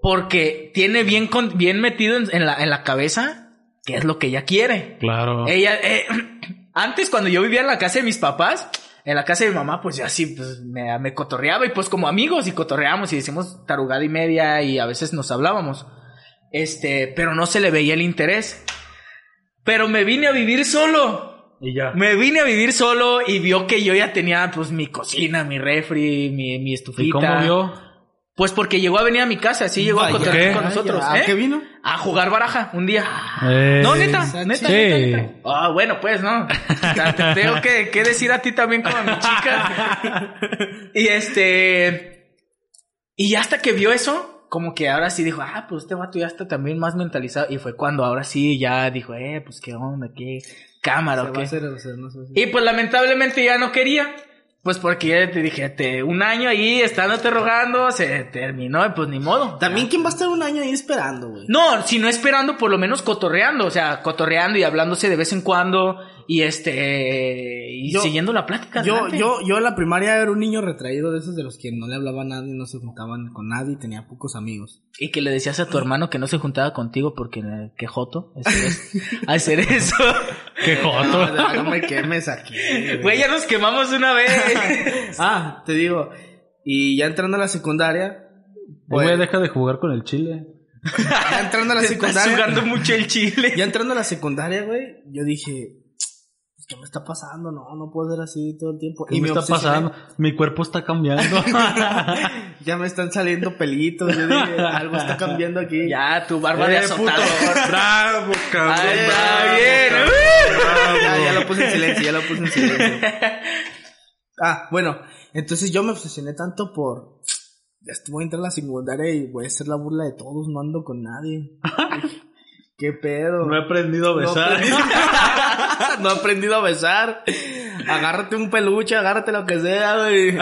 Porque tiene bien, con- bien metido en, en la, en la cabeza qué es lo que ella quiere. Claro. Ella, eh, antes cuando yo vivía en la casa de mis papás, en la casa de mi mamá, pues ya sí, pues me, me cotorreaba y pues como amigos y cotorreamos y decimos tarugada y media y a veces nos hablábamos. Este, pero no se le veía el interés. Pero me vine a vivir solo. Y ya. Me vine a vivir solo y vio que yo ya tenía pues mi cocina, mi refri, mi, mi estufita. ¿Y cómo vio? Pues porque llegó a venir a mi casa, sí llegó a cotorrear con nosotros. ¿A ¿eh? qué vino? A jugar baraja un día. Eh, No, neta, neta, Sí. neta, neta. Ah, bueno, pues no. Te te tengo que, que decir a ti también como a mi chica. Y este. Y hasta que vio eso, como que ahora sí dijo, ah, pues este vato ya está también más mentalizado. Y fue cuando ahora sí ya dijo, eh, pues qué onda, qué cámara o qué. hacer, o sea, no sé si- Y pues lamentablemente ya no quería. Pues porque ya te dije, te, un año ahí estándote rogando, se terminó, pues ni modo. También, ¿quién va a estar un año ahí esperando, güey? No, si no esperando, por lo menos cotorreando, o sea, cotorreando y hablándose de vez en cuando y este y Yo- siguiendo la plática. Yo, adelante. yo, yo en la primaria era un niño retraído de esos de los que no le hablaba a nadie, no se juntaban con nadie y tenía pocos amigos. y que le decías a tu hermano que no se juntaba contigo porque eh, qué joto hacer eso. hacer eso. Qué joto. No, no me quemes aquí. Güey, ya nos quemamos una vez. Ah, te digo. Y ya entrando a la secundaria. Güey, pues, deja de jugar con el chile. ya entrando a la Te estás secundaria. jugando mucho el chile. Ya entrando a la secundaria, güey, yo dije, ¿qué me está pasando? No, no puedo ser así todo el tiempo. ¿Qué me está obsesioné. pasando? Mi cuerpo está cambiando. Ya me están saliendo pelitos. Yo dije, algo está cambiando aquí. Ya, tu barba de Eh, azotador. Bravo, cabrón. Bravo, bien. Ya, ya lo puse en silencio, ya lo puse en silencio. Ah, bueno, entonces yo me obsesioné tanto por. Ya estoy- voy a entrar a la secundaria y voy a hacer la burla de todos, no ando con nadie. ¿Qué pedo? No he aprendido a besar. no he aprendido a besar. Agárrate un peluche, agárrate lo que sea, güey.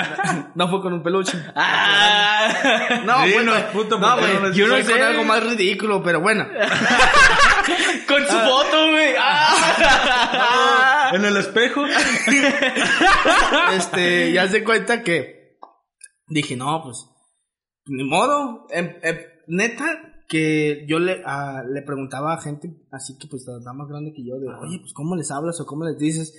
No fue con un peluche. Ah. No, bueno, puto, no, ¿por qué güey, no me- yo no sé con algo más ridículo, pero bueno. Con su foto, güey. Ah. En el espejo. este, ya se cuenta que dije, no, pues, ni modo. Em- em, neta, que yo le, ah, le preguntaba a gente así que pues está más grande que yo, de, oye, pues, ¿cómo les hablas o cómo les dices?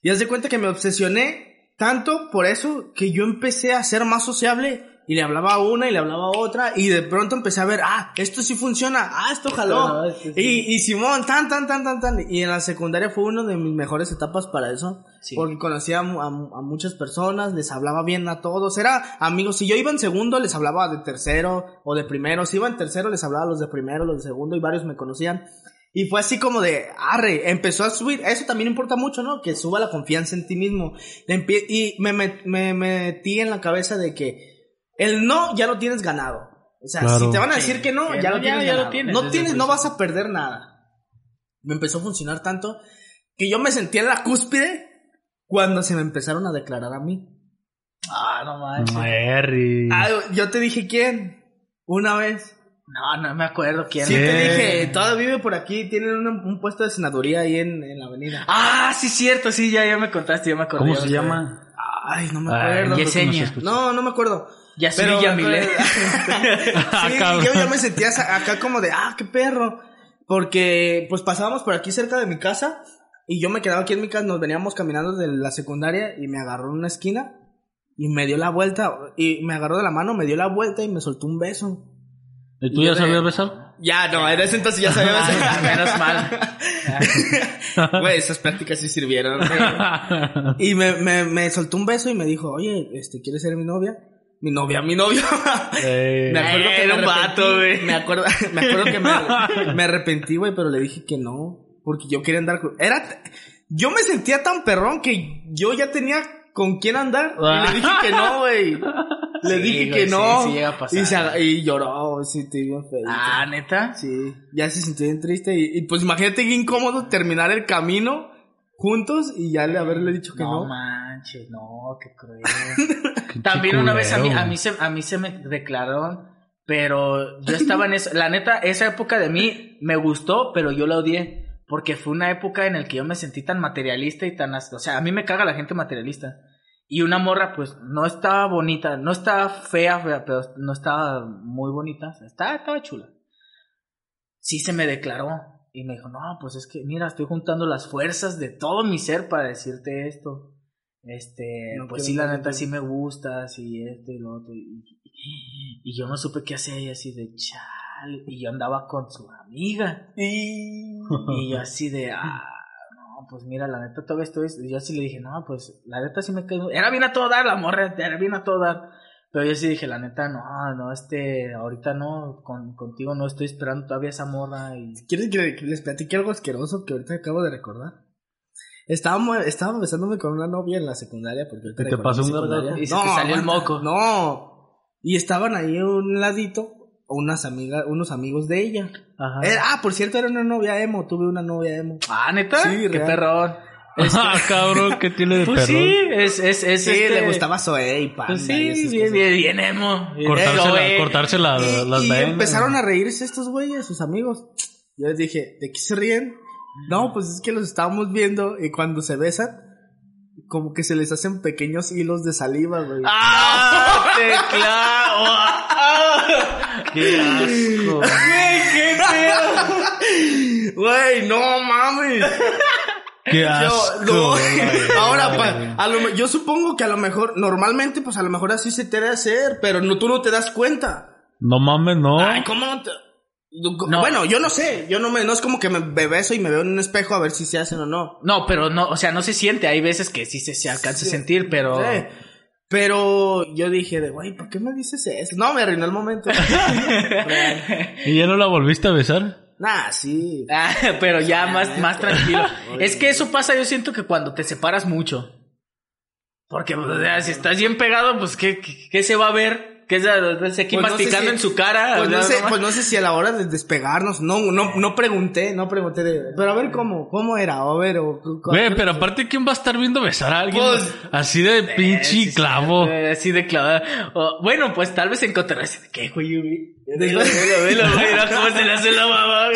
Y haz de cuenta que me obsesioné tanto por eso que yo empecé a ser más sociable y le hablaba a una y le hablaba a otra y de pronto empecé a ver, ah, esto sí funciona, ah, esto jaló. no, sí. Y, y Simón, tan, tan, tan, tan, tan. Y en la secundaria fue una de mis mejores etapas para eso. Sí. Porque conocía a, mu- a mu- a muchas personas, les hablaba bien a todos. Era amigos. Si yo iba en segundo, les hablaba de tercero o de primero. Si iba en tercero, les hablaba a los de primero, los de segundo y varios me conocían. Y fue así como de, arre, empezó a subir. Eso también importa mucho, ¿no? Que suba la confianza en ti mismo. Y me metí en la cabeza de que el no ya lo tienes ganado. O sea, Claro. si te van a Sí, decir que no, que ya no, lo tienes ya lo tienes no tienes, no vas a perder nada. Me empezó a funcionar tanto que yo me sentía en la cúspide cuando se me empezaron a declarar a mí. Ah, no manches. Mary. Ah, yo te dije quién. Una vez. No, no me acuerdo quién. Sí, te dije, todavía vive por aquí, tienen un, un puesto de senaduría ahí en, en la avenida. Ah, sí, cierto, sí, ya, ya me contaste, ya me acordé. ¿Cómo se llama? Ay, no me Ay, acuerdo. Yesenia. escucha. No, no me acuerdo. Pero Yamilé. sí, Cabrón. yo ya me sentía acá como de, ah, qué perro. Porque, pues pasábamos por aquí cerca de mi casa y yo me quedaba aquí en mi casa, nos veníamos caminando de la secundaria y me agarró en una esquina y me dio la vuelta y me agarró de la mano, me dio la vuelta y me soltó un beso. ¿Y tú Y ya yo de- sabías besar? Ya, no, en ese entonces ya sabía besar. Ah, Menos mal. Güey, esas prácticas sí sirvieron. Y me, me, me soltó un beso y me dijo, oye, este, ¿quieres ser mi novia? Mi novia, mi novio. Eh, Me acuerdo que Era un vato, güey. Me acuerdo, me acuerdo que me, me arrepentí, güey, pero le dije que no. Porque yo quería andar con... Era... Yo me sentía tan perrón que yo ya tenía con quién andar. Y le dije que no, güey. Le Sí, dije güey, que no. sí, sí llega a pasar. Y, se aga- y lloró, sí, te bien feo. Ah, neta. Sí, ya se sintió bien triste. Y, y, pues imagínate qué incómodo terminar el camino juntos y ya le haberle dicho que No no. Manches, no, qué cruel. qué También una vez a mí, a mí se, a mí se me declararon, pero yo estaba en eso, la neta, esa época de mí me gustó, pero yo la odié. Porque fue una época en la que yo me sentí tan materialista y tan... O sea, a mí me caga la gente materialista. Y una morra, pues, no estaba bonita, no estaba fea, fea, pero no estaba muy bonita. o sea, estaba, estaba chula. Sí se me declaró. Y me dijo, no, pues es que, mira, estoy juntando las fuerzas de todo mi ser para decirte esto. Este, No pues sí, la neta sí me gustas y esto y lo otro. Y, y- y yo no supe qué hacer y así de chale. Y yo andaba con su amiga. Y yo así de, ah, no, pues mira, la neta todo esto es. Y yo así le dije, no, pues la neta sí me quedo. Era bien a todo dar, la morra, era bien a todo dar. Pero yo sí dije, la neta, no, no, este, ahorita no, con, contigo no estoy esperando todavía esa morra y... ¿Quieres que les platique algo asqueroso que ahorita acabo de recordar? Estaba, estaba besándome con una novia en la secundaria porque ¿Y te recordé pasó un secundaria. gargajo? Y se te salió el moco. No. Y estaban ahí a un ladito unas amigas, unos amigos de ella. Ajá. Era- ah, por cierto, era una novia emo. Tuve una novia emo. Ah, ¿neta? Sí, Qué real. perrón. Ah, cabrón, ¿qué tiene de Pues perro? sí, es, es, es Sí, este- le gustaba Zoe y Panda. Pues y sí, esas bien, bien, bien emo. Cortarse, la- eh, cortarse la- Y, las y venas. empezaron a reírse estos güeyes, sus amigos. Yo les dije, ¿de qué se ríen? No, pues es que los estábamos viendo y cuando se besan, como que se les hacen pequeños hilos de saliva, güey. ¡Ah! ¡Te clavo! ¡Ah! ¡Qué asco! Güey, qué feo! Güey, no mames. ¡Qué Yo, asco! no. güey. Ahora, pa- a lo yo supongo que a lo mejor, normalmente, pues a lo mejor así se te debe hacer, pero no, tú no te das cuenta. No mames, no. Ay, ¿cómo no te...? No. Bueno, yo no sé, yo no me, no es como que me beso y me veo en un espejo a ver si se hacen o no. No, pero no, o sea, no se siente. Hay veces que sí se, se alcanza a sentir, pero. Sí. Pero yo dije de, güey, ¿por qué me dices eso? No, me arruinó el momento. ¿Y ya no la volviste a besar? nah, sí. Ah, pero ya más, más tranquilo. Es que eso pasa, yo siento que cuando te separas mucho. Porque, o sea, si estás bien pegado, pues, ¿qué, qué, qué se va a ver? ¿Qué se, se aquí Pues no sé masticando si- en su cara? Pues no, sé, pues no sé si a la hora de despegarnos, no, no, no pregunté, no pregunté de, pero a ver cómo, cómo era, a ver, o, o- Güey, pero aparte, ¿quién va a estar viendo besar a alguien Pues, así de Sí, pinche sí, clavo? eh, Así de clavo. O, bueno, pues tal vez de, ¿qué, güey? Velo, velo, velo, güey, mira cómo se le hace la mamá,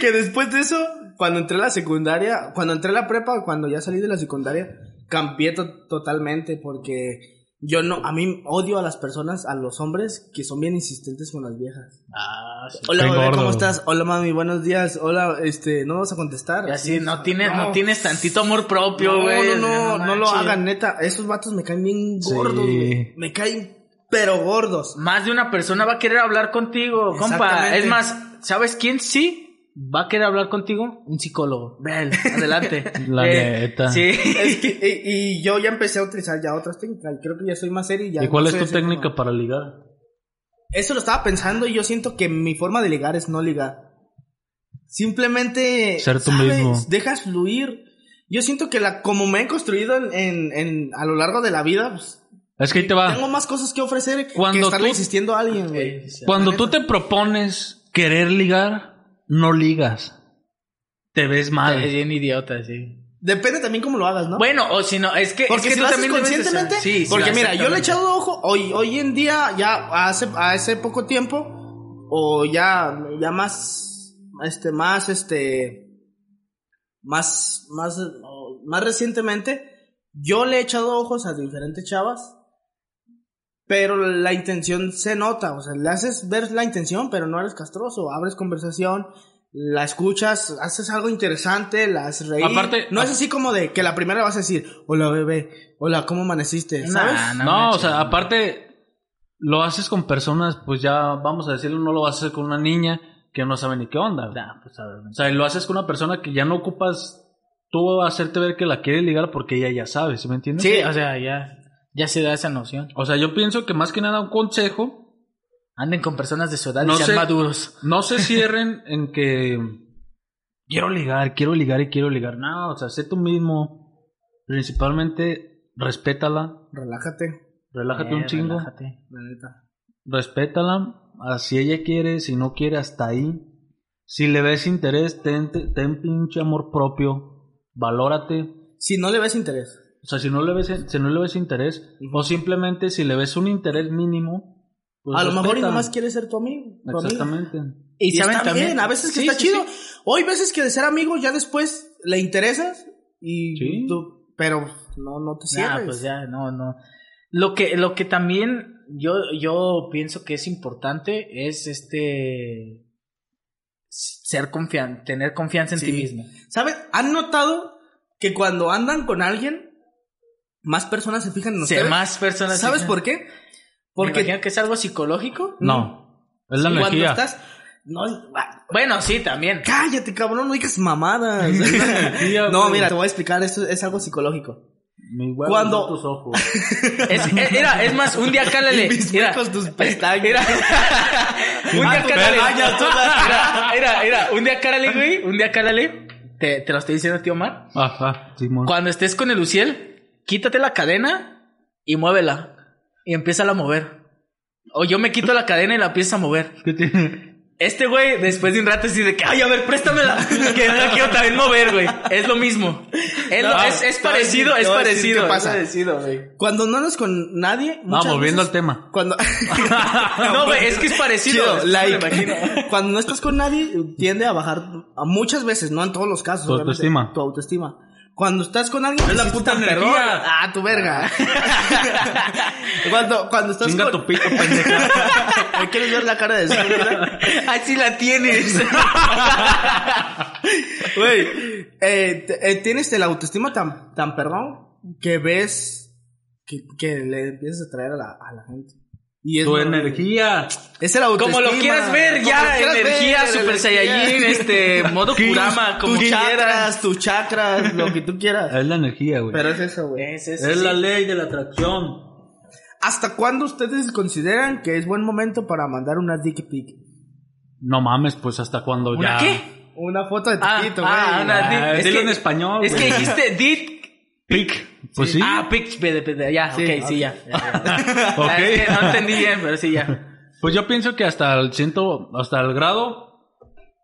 que después de eso, cuando entré a la secundaria, cuando entré a la prepa, cuando ya salí de la secundaria, cambié to- totalmente porque yo no, a mí odio a las personas, a los hombres que son bien insistentes con las viejas. Ah, sí. Hola, bebé. ¿cómo estás? Hola, mami, buenos días. Hola, este, ¿no vas a contestar? Y así, no tienes, no. tienes tantito amor propio, No, güey. no, no, no, lo manches. hagan, neta. Esos vatos me caen bien Sí. gordos, güey. Me caen, pero gordos. Más de una persona va a querer hablar contigo, compa. Es más, ¿sabes quién sí va a querer hablar contigo? Un psicólogo. Ve, adelante. La Eh, neta. Sí. Es que, y, y yo ya empecé a utilizar ya otras técnicas. y Creo que ya soy más serio y ya. ¿Y cuál no es tu técnica como- para ligar? Eso lo estaba pensando y yo siento que mi forma de ligar es no ligar. Simplemente. Ser tú ¿sabes? mismo. Dejas fluir. Yo siento que la, como me he construido en, en, en- a lo largo de la vida, pues, Es que ahí te va. tengo más cosas que ofrecer que Cuando estarle tú- insistiendo a alguien, güey. Cuando tú te propones querer ligar, no ligas. Te ves Es mal. bien idiota, sí. Depende también cómo lo hagas, ¿no? Bueno, o si no, es que. Porque es que si tú lo haces conscientemente, Sí, sí, porque mira, yo le he echado ojo hoy, hoy en día, ya hace, hace poco tiempo, o ya, ya más, este, más, este, más, más, más recientemente, yo le he echado ojos a diferentes chavas, pero la intención se nota, o sea, le haces ver la intención, pero no eres castroso, abres conversación, la escuchas, haces algo interesante, la haces reír. Aparte- no es así como de que la primera vas a decir, hola bebé, hola, ¿cómo amaneciste? ¿Sabes? Nah, No, manches. o sea, aparte, lo haces con personas, pues ya, vamos a decirlo, no lo vas a hacer con una niña que no sabe ni qué onda. Nah, pues a ver. O sea, lo haces con una persona que ya no ocupas tú hacerte ver que la quiere ligar porque ella ya sabe, ¿sí me entiendes? Sí, o sea, ya, ya se da esa noción. O sea, yo pienso que más que nada un consejo, Anden con personas de su edad No y sean maduros. no se cierren en que quiero ligar, quiero ligar y quiero ligar. No, o sea, sé tú mismo. Principalmente, respétala, Relájate, relájate Eh, un chingo. relájate. la neta. respétala, si ella quiere, si no quiere, hasta ahí. Si le ves interés, ten, ten pinche amor propio, valórate. Si no le ves interés. O sea, si no le ves, si no le ves interés, o simplemente si le ves un interés mínimo, pues a lo mejor y nomás quiere ser tu amigo. tu amiga. Exactamente. Y, Y saben también. bien, a veces que Sí, está sí, chido. sí. Hoy veces que de ser amigo ya después le interesas y Sí. tú, pero no, no te Nah, cierres. pues ya, no, no. Lo que, lo que también yo, yo pienso que es importante es este ser confian, tener confianza en Sí. ti mismo. ¿Sabes? ¿Han notado que cuando andan con alguien, más personas se fijan en ustedes? más personas. ¿Sabes por qué? Porque Porque que es algo psicológico. No, es la cuando energía. estás... No, ah, Bueno, sí, también. cállate, cabrón, no digas mamadas. no, mira, te voy a explicar, esto es algo psicológico. Mi huevo Cuando- tus ojos. Es, es- más, un día cálale. Mis Mira, huecos, tus pestañas. Era, un Ah, día tus cálale. era, era, un día cálale, güey. Un día cálale. Te, te lo estoy diciendo, tío Omar. Ajá, Simón. Cuando estés con el Luciel, quítate la cadena y muévela. Y empieza a mover. O yo me quito la cadena y la empiezo a mover. ¿Qué tiene? Este güey, después de un rato, así de que, ay, a ver, préstamela. Que no la quiero también mover, güey. Es lo mismo. Es, lo- No, es, es decir- parecido, te es decir parecido. qué es pasa. parecido, güey. Cuando no andas con nadie. No, volviendo veces- al tema. Cuando. No, güey, es que es parecido. Chido, es like. lo. Cuando no estás con nadie, tiende a bajar a muchas veces, no en todos los casos. Tu autoestima. Tu autoestima. Cuando estás con alguien, Es la puta energía. Ah, tu verga. cuando, cuando estás Chinga con... tu pito, pendeja. ¿Me quieres ver la cara de su Así la tienes. Güey, eh, eh, tienes el autoestima tan, tan perdón que ves que, que le empiezas a traer a la, a la gente. Y es Tu normal. energía. Es el autoestima. Como lo quieras ver, Como ya, quieras energía, ver, Super energía. Saiyajin, este, modo Kurama, como tus quieras. chakras, tus chakras, lo que tú quieras. Es la energía, güey. Pero es eso, güey. Es, es, es sí. la ley de la atracción. ¿Hasta cuándo ustedes consideran que es buen momento para mandar una dick pic? No mames, pues hasta cuando ¿Una ya. qué? Una foto de Ah, Tito, güey. ah, una Ah, dick- es dilo que- en español, Es que dijiste dit. Pic. Pues sí. Ah, pic, ya, Sí, ok, sí, ya. ya, ya. Ok. Ah, es que no entendí bien, pero sí, ya. Pues yo pienso que hasta el ciento, hasta el grado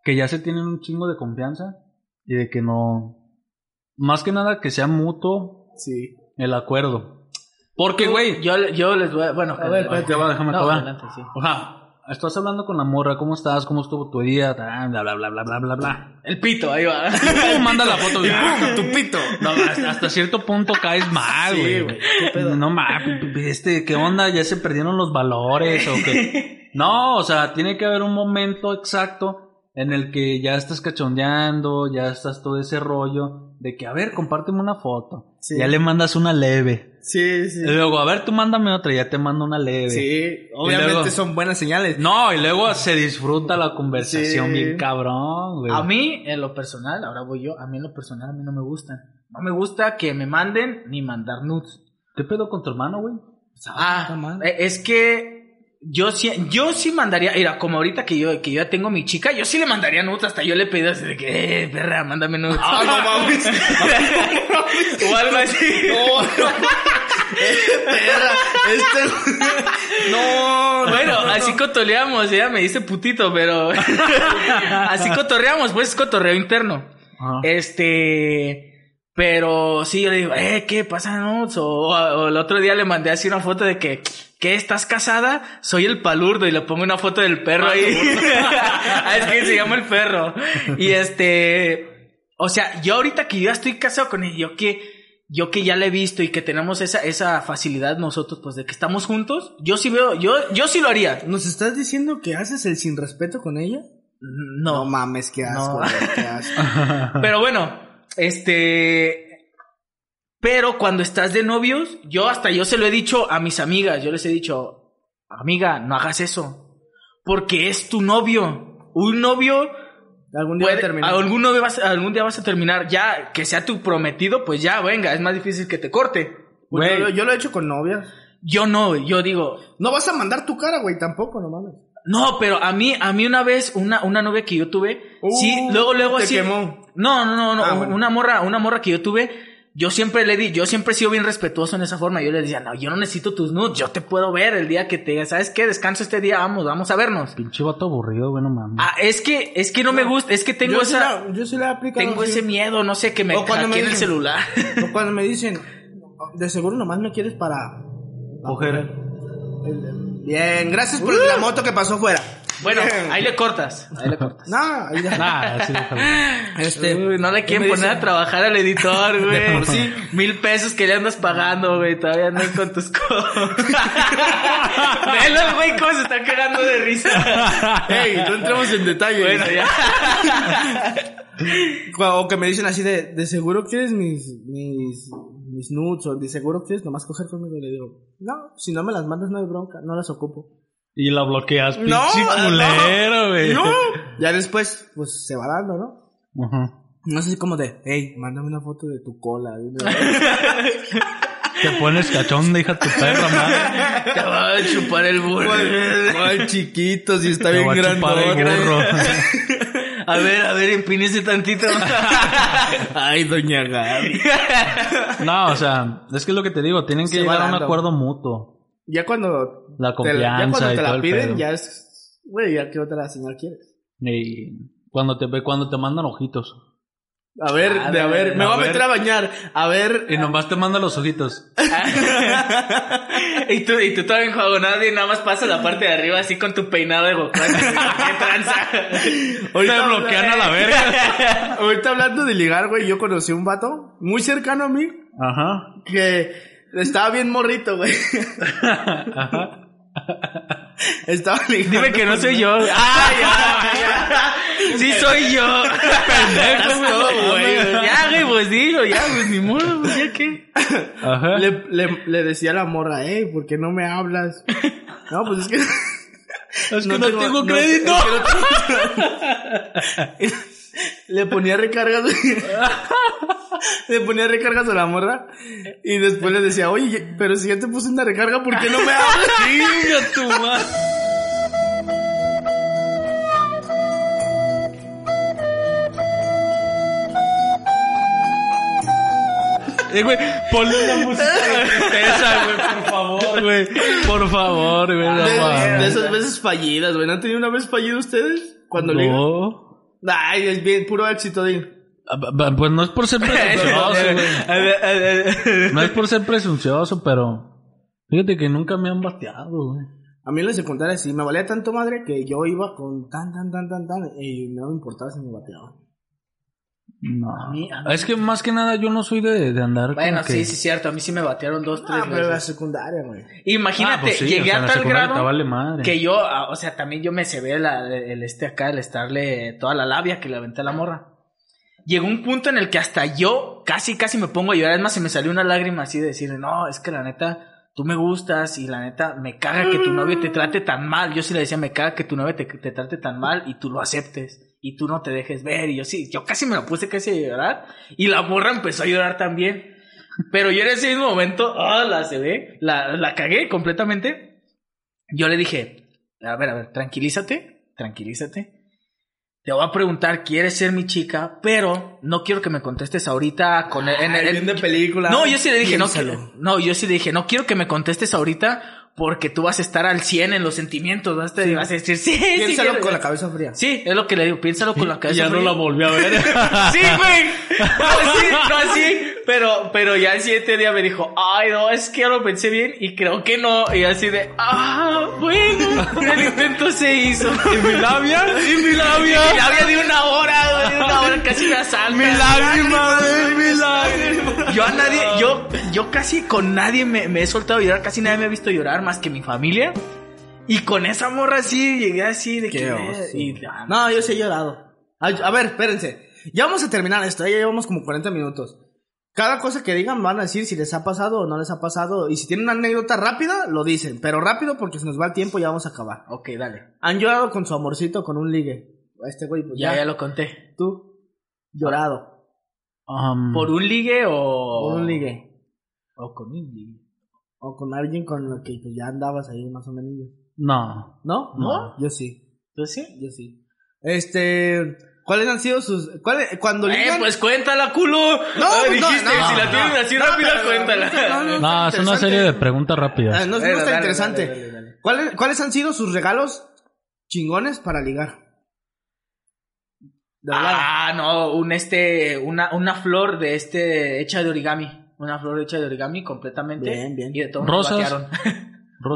que ya se tienen un chingo de confianza y de que no, más que nada que sea mutuo Sí. el acuerdo. Porque, güey, Yo, yo les voy a. Bueno, A ver, espérate. déjame No, acabar. adelante, sí. Ajá, estás hablando con la morra, ¿cómo estás? ¿Cómo estuvo tu día? Bla, bla, bla, bla, bla, bla, bla. El pito, ahí va. Pum, manda la foto. güey. tu pito. No, hasta, hasta cierto punto caes mal, güey. no mames, este, ¿qué onda? ¿Ya se perdieron los valores o qué? No, o sea, tiene que haber un momento exacto en el que ya estás cachondeando, ya estás todo ese rollo de que, a ver, compárteme una foto. Sí. Ya le mandas una leve. Sí, sí. Y luego, a ver, tú mándame otra, ya te mando una leve. Sí, obviamente luego- son buenas señales. No, y luego se disfruta la conversación Sí. bien cabrón, güey. A mí, en lo personal, ahora voy yo, a mí en lo personal, a mí no me gustan. No me gusta que me manden ni mandar nudes. ¿Qué pedo con tu hermano, güey? Ah, eh, es que yo sí, yo sí mandaría, mira, como ahorita que yo, que yo ya tengo mi chica, yo sí le mandaría nudes, hasta yo le pedí así de que, eh, perra, mándame nudes. Ah, no mames. o algo así. No, no. Perra, este. No, no, Bueno, no, no. así cotorreamos, ella me dice putito, pero así cotorreamos, pues es cotorreo interno. Ajá. Este, pero sí, yo le digo, eh, ¿qué pasa, no? O, o el otro día le mandé así una foto de que, ¿qué? ¿Estás casada? Soy el palurdo y le pongo una foto del perro ahí. ah, es que se llama el perro. Y este, o sea, yo ahorita que yo ya estoy casado con él, yo que, yo que ya le he visto y que tenemos esa, esa facilidad nosotros, pues de que estamos juntos, yo sí veo, yo, yo sí lo haría. ¿Nos estás diciendo que haces el sin respeto con ella? No, mames, qué asco, No. qué asco. Pero bueno, este. Pero cuando estás de novios, yo hasta yo se lo he dicho a mis amigas, yo les he dicho, amiga, no hagas eso. Porque es tu novio. Un novio. Algún día va a puede- terminar. algún, novio vas- algún día vas a terminar. Ya que sea tu prometido, pues ya, venga, es más difícil que te corte. Pues yo, Güey. lo- yo lo he hecho con novias. Yo no, yo digo, No vas a mandar tu cara, güey, tampoco, no mames. No, pero a mí, a mí una vez, una, una novia que yo tuve, Uh, sí, luego, luego te así. quemó. No, no, no, no, Ah, bueno. una morra, una morra que yo tuve, yo siempre le di, yo siempre he sido bien respetuoso en esa forma. Yo le decía, no, yo no necesito tus nudes, yo te puedo ver el día que te ¿sabes qué? Descanso este día, vamos, vamos a vernos. Pinche vato aburrido, güey, no mames. Ah, es que, es que no, me gusta, es que tengo yo sí esa, la- yo sí la he aplicado. tengo ese miedo, no sé, que me O cuando me hackeen el dicen- celular. O cuando me dicen, de seguro nomás me quieres para... Coger. Bien, gracias por la moto que pasó fuera. bueno, Bien. ahí le cortas, ahí le cortas. No, ahí ya. Ah, sí. Este, Uy, no le quieren poner a trabajar al editor, güey. por sí. Mil pesos que le andas pagando, güey. Todavía andas con tus cosas. Velo, güey, cómo se está cagando de risa. Hey, no entremos en detalle. Bueno, ya. O que me dicen así de, de seguro quieres mis, mis, mis nudes o de seguro quieres nomás coger conmigo y le digo, no, si no me las mandas no hay bronca, no las ocupo. Y la bloqueas, pinche No, culero, güey. No. Ya después, pues se va dando, ¿no? Ajá. No es así como de, hey, mándame una foto de tu cola. Te pones cachón de hija tu perra, madre. Te va a chupar el burro. ¿Cuál chiquito? Si está Te bien va a chupar el grande. A ver, a ver, empínese tantito. Ay, doña Gaby. No, o sea, es que es lo que te digo, tienen que Se llegar a un dando. acuerdo mutuo. Ya cuando La te la, ya confianza cuando y te todo la el piden, pedo. ya es, güey, ya qué otra señal quieres. Y cuando te ve, cuando te mandan ojitos. A ver, A de a ver, me a voy a meter a bañar. A ver, Y nomás te mandan los ojitos. y tú, y tú todo enjuagonado y nada más pasas la parte de arriba así con tu peinado de Goku. ¿Qué tranza? Te bloquean a la verga. ahorita hablando de ligar, güey, yo conocí un vato muy cercano a mí Ajá. que estaba bien morrito, güey. Ajá. Estaba. Dime que no soy yo. ¡Ah, ya, ya! ¡Sí soy yo! Todo, güey. Ya, güey, pues dilo, ya, pues ni modo, pues ya qué. Ajá. Le, le, le decía a la morra, hey, ¿por qué no me hablas? No, pues es que... Es que no tengo crédito. es que no tengo- Le ponía recargas. le ponía recargas a la morra. Y después le decía, oye, pero si ya te puse una recarga, ¿por qué no me hablas? Chinga tu madre. Eh, güey, ponle una música de tristeza, güey, por favor, güey. Por favor, güey. no De, esas veces fallidas, güey. ¿No han tenido una vez fallido ustedes? Cuando. No. Ay, es bien, puro éxito, de Ah, Pues no es por ser presuncioso, güey. No es por ser presuncioso, pero fíjate que nunca me han bateado, güey. A mí en la secundaria sí, me valía tanto madre que yo iba con tan, tan, tan, tan, tan, y no me importaba si me bateaban. No. mí- a mí- Es que más que nada yo no soy de, de andar Bueno, como que... sí, sí, cierto. A mí sí me batearon dos, tres Ah, pero en la veces. secundaria, güey. Imagínate, Ah, pues sí, llegué o sea, a tal grado te vale madre. que yo, ah, o sea, también yo me se ve la- el este acá, el estarle toda la labia que le aventé a la morra. Llegó un punto en el que hasta yo casi, casi me pongo a llorar. Es más, se me salió una lágrima así de decirle, no, es que la neta, tú me gustas y la neta, me caga que tu novio te trate tan mal. Yo sí le decía, me caga que tu novio te, te trate tan mal y tú lo aceptes y tú no te dejes ver. Y yo sí, yo casi me lo puse casi a llorar y la morra empezó a llorar también. Pero yo en ese mismo momento, ah, la se ve, la, la cagué completamente. Yo le dije, a ver, a ver, tranquilízate, tranquilízate. Te voy a preguntar, ¿quieres ser mi chica? Pero no quiero que me contestes ahorita con el, en el- Ay, bien de película. No, yo sí le dije, no, Piénsalo. quiero- no, yo sí le dije, no quiero que me contestes ahorita porque tú vas a estar al 100 en los sentimientos, vas a, vas a decir, sí, sí, Piénsalo quiero". con la cabeza fría. Sí, es lo que le digo, piénsalo con la Y cabeza. ya no fría. la volví a ver. Sí, güey. No, sí, no, sí. Pero, pero ya el siguiente día me dijo, ay, no, es que ya lo pensé bien y creo que no. Y así de, ah, bueno, el intento se hizo. ¿Y mi labia? ¿Y mi labia? Y mi labia de una hora, güey, de una hora casi me asalta. Mi lágrima, mi lágrima. Yo a nadie, yo, yo casi con nadie me, me he soltado a llorar, casi nadie me ha visto llorar más que mi familia. Y con esa morra así, llegué así de Qué que... y, No, yo sí he llorado. A, a ver, espérense. Ya vamos a terminar esto, ya llevamos como 40 minutos. Cada cosa que digan van a decir si les ha pasado o no les ha pasado. Y si tienen una anécdota rápida, lo dicen. Pero rápido porque se nos va el tiempo y ya vamos a acabar. Ok, dale. Han llorado con su amorcito, con un ligue. Este güey, pues Ya, ya. ya lo conté. Tú, llorado. Um, ¿Por un ligue o...? Con un ligue. O con un ligue. O con alguien con el que pues, ya andabas ahí más o menos. No. ¿No? No. Yo sí. ¿Tú sí? Yo sí. Este. ¿Cuáles han sido sus. ¿cuáles, cuando Eh, ligan? pues cuéntala, culo. No, Ah, pues no, dijiste, no, si la no. tienes así No, rápida, cuéntala. no, no, No, es una serie de preguntas Ah, rápidas. no, no está dale, interesante. dale, dale, dale. ¿Cuáles, ¿Cuáles han sido sus regalos chingones para ligar? De verdad. Ah, no, un este, una, una flor de este, hecha de origami. Una flor hecha de origami completamente. Bien, bien. Y de todo Rosas.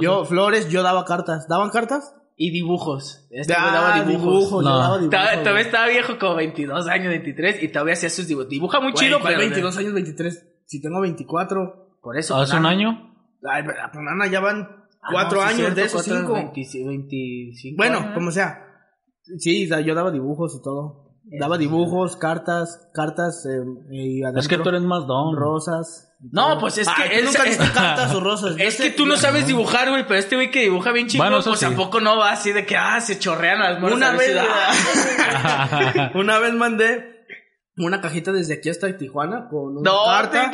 Yo, flores, yo daba cartas. ¿Daban cartas? Y dibujos. Este Ah, daba dibujos. No. daba dibujos. Todavía, todavía estaba viejo, como 22 años, 23, y todavía hacía sus dibujos. Dibuja muy Güey, chido, ¿cuál pero... 22 años, 23. Si tengo 24. Por eso. ¿Hace un año? Ay, pero la Punana ya van Ah, 4 no, sí, años cierto, de esos 5. 25, 25 Bueno, años. como sea. Sí, yo daba dibujos y todo. Daba dibujos, cartas, cartas eh, y adentro Es que tú eres más don. rosas. No, pues es Ay, que él nunca se- diste cartas o rosas. Es que tú no sabes dibujar, güey, pero este güey que dibuja bien chingón, Bueno, pues sí. tampoco no va así de que, ah, se chorrean las manos. Una vez, una vez mandé una cajita desde aquí hasta Tijuana con una No, carta,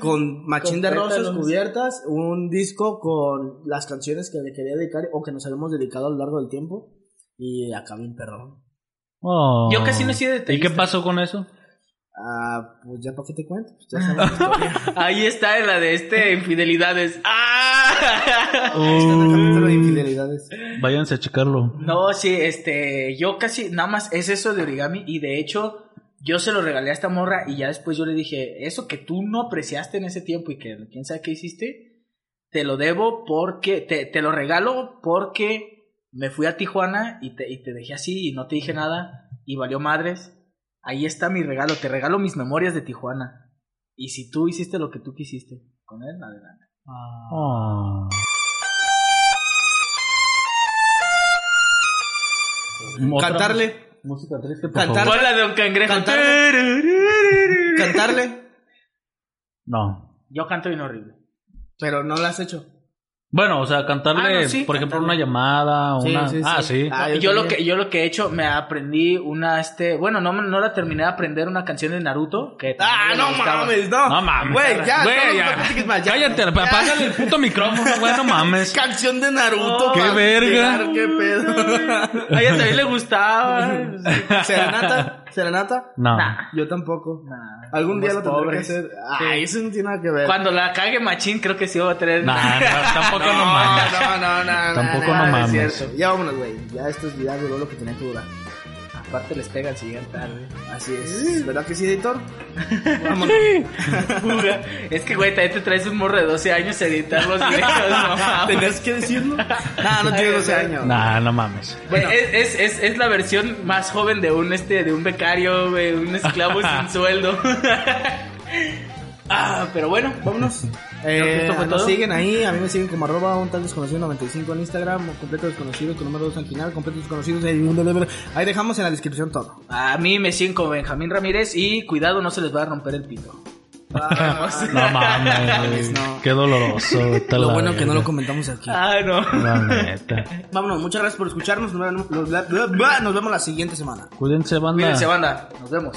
con machín de rosas cubiertas, un disco con las canciones que le quería dedicar o que nos habíamos dedicado a lo largo del tiempo y acá bien perrón. Oh. Yo casi no he sido ¿Y qué pasó con eso? Ah, pues ya para qué te cuento, Pues ya sabes la historia. Ahí está la de este infidelidades. ¡Ah! Ahí está en el capítulo de infidelidades. Váyanse a checarlo. No, sí, este, yo casi, nada más es eso de origami y de hecho yo se lo regalé a esta morra y ya después yo le dije, eso que tú no apreciaste en ese tiempo y que quién sabe qué hiciste, te lo debo porque, te, te lo regalo porque me fui a Tijuana y te, y te dejé así y no te dije nada y valió madres. Ahí está mi regalo, te regalo mis memorias de Tijuana. Y si tú hiciste lo que tú quisiste con él, adelante. Oh. Otra Cantarle, Música triste, por Cantar- favor. Fue la de un cangrejo. Cantar- cantarle, No. Yo canto bien horrible. pero no lo has hecho. Bueno, o sea, cantarle, Ah, no, sí, por ejemplo, cantarle. una llamada, Sí, una... sí, ah, sí. sí. Ah, yo, yo lo que yo lo que he hecho me aprendí una este bueno no no la terminé de aprender una canción de Naruto que Ah, no mames, no. No mames. Güey, ya, Güey, ya. no más, ya. Cállate, apágale el puto micrófono, güey, no mames. Canción de Naruto. Oh, qué verga. llegar, Qué pedo. a ella también le gustaba Serenata, serenata. No. Nah, Yo tampoco. nah, Algún día lo tendré que hacer. Ay, eso no tiene nada que ver. cuando la cague machín creo que sí va a tener Nah, no, tampoco no, mames. No, no, no, no. Tampoco no es mames. cierto. Ya vámonos, güey. Ya esto es ya duró lo que tenía que durar. Aparte les pegan si llegan tarde Así es. ¿Verdad que sí, editor? Vámonos. es que güey también te traes un morro de 12 años a editar los videos no mames. ¿Tenías que decirlo? Nah, no tiene 12 años. Nah, no mames. Bueno, es, es, es, es la versión más joven de un este de un becario, güey, un esclavo sin sueldo. ah, pero bueno, Vámonos. Eh, nos todo. siguen ahí, a mí me siguen como arroba un tal desconocido 95 en Instagram, completo desconocido con número 2 al final, completo desconocidos en- ahí dejamos en la descripción todo. a mí me siguen como Benjamín Ramírez y cuidado no se les va a romper el pito. No mames, No. qué doloroso. está Lo bueno que no lo comentamos aquí. Ah, no. La neta. Vámonos, muchas gracias por escucharnos, nos vemos, nos- nos vemos la siguiente semana. Cuídense, banda. Cuídense, banda. Nos vemos.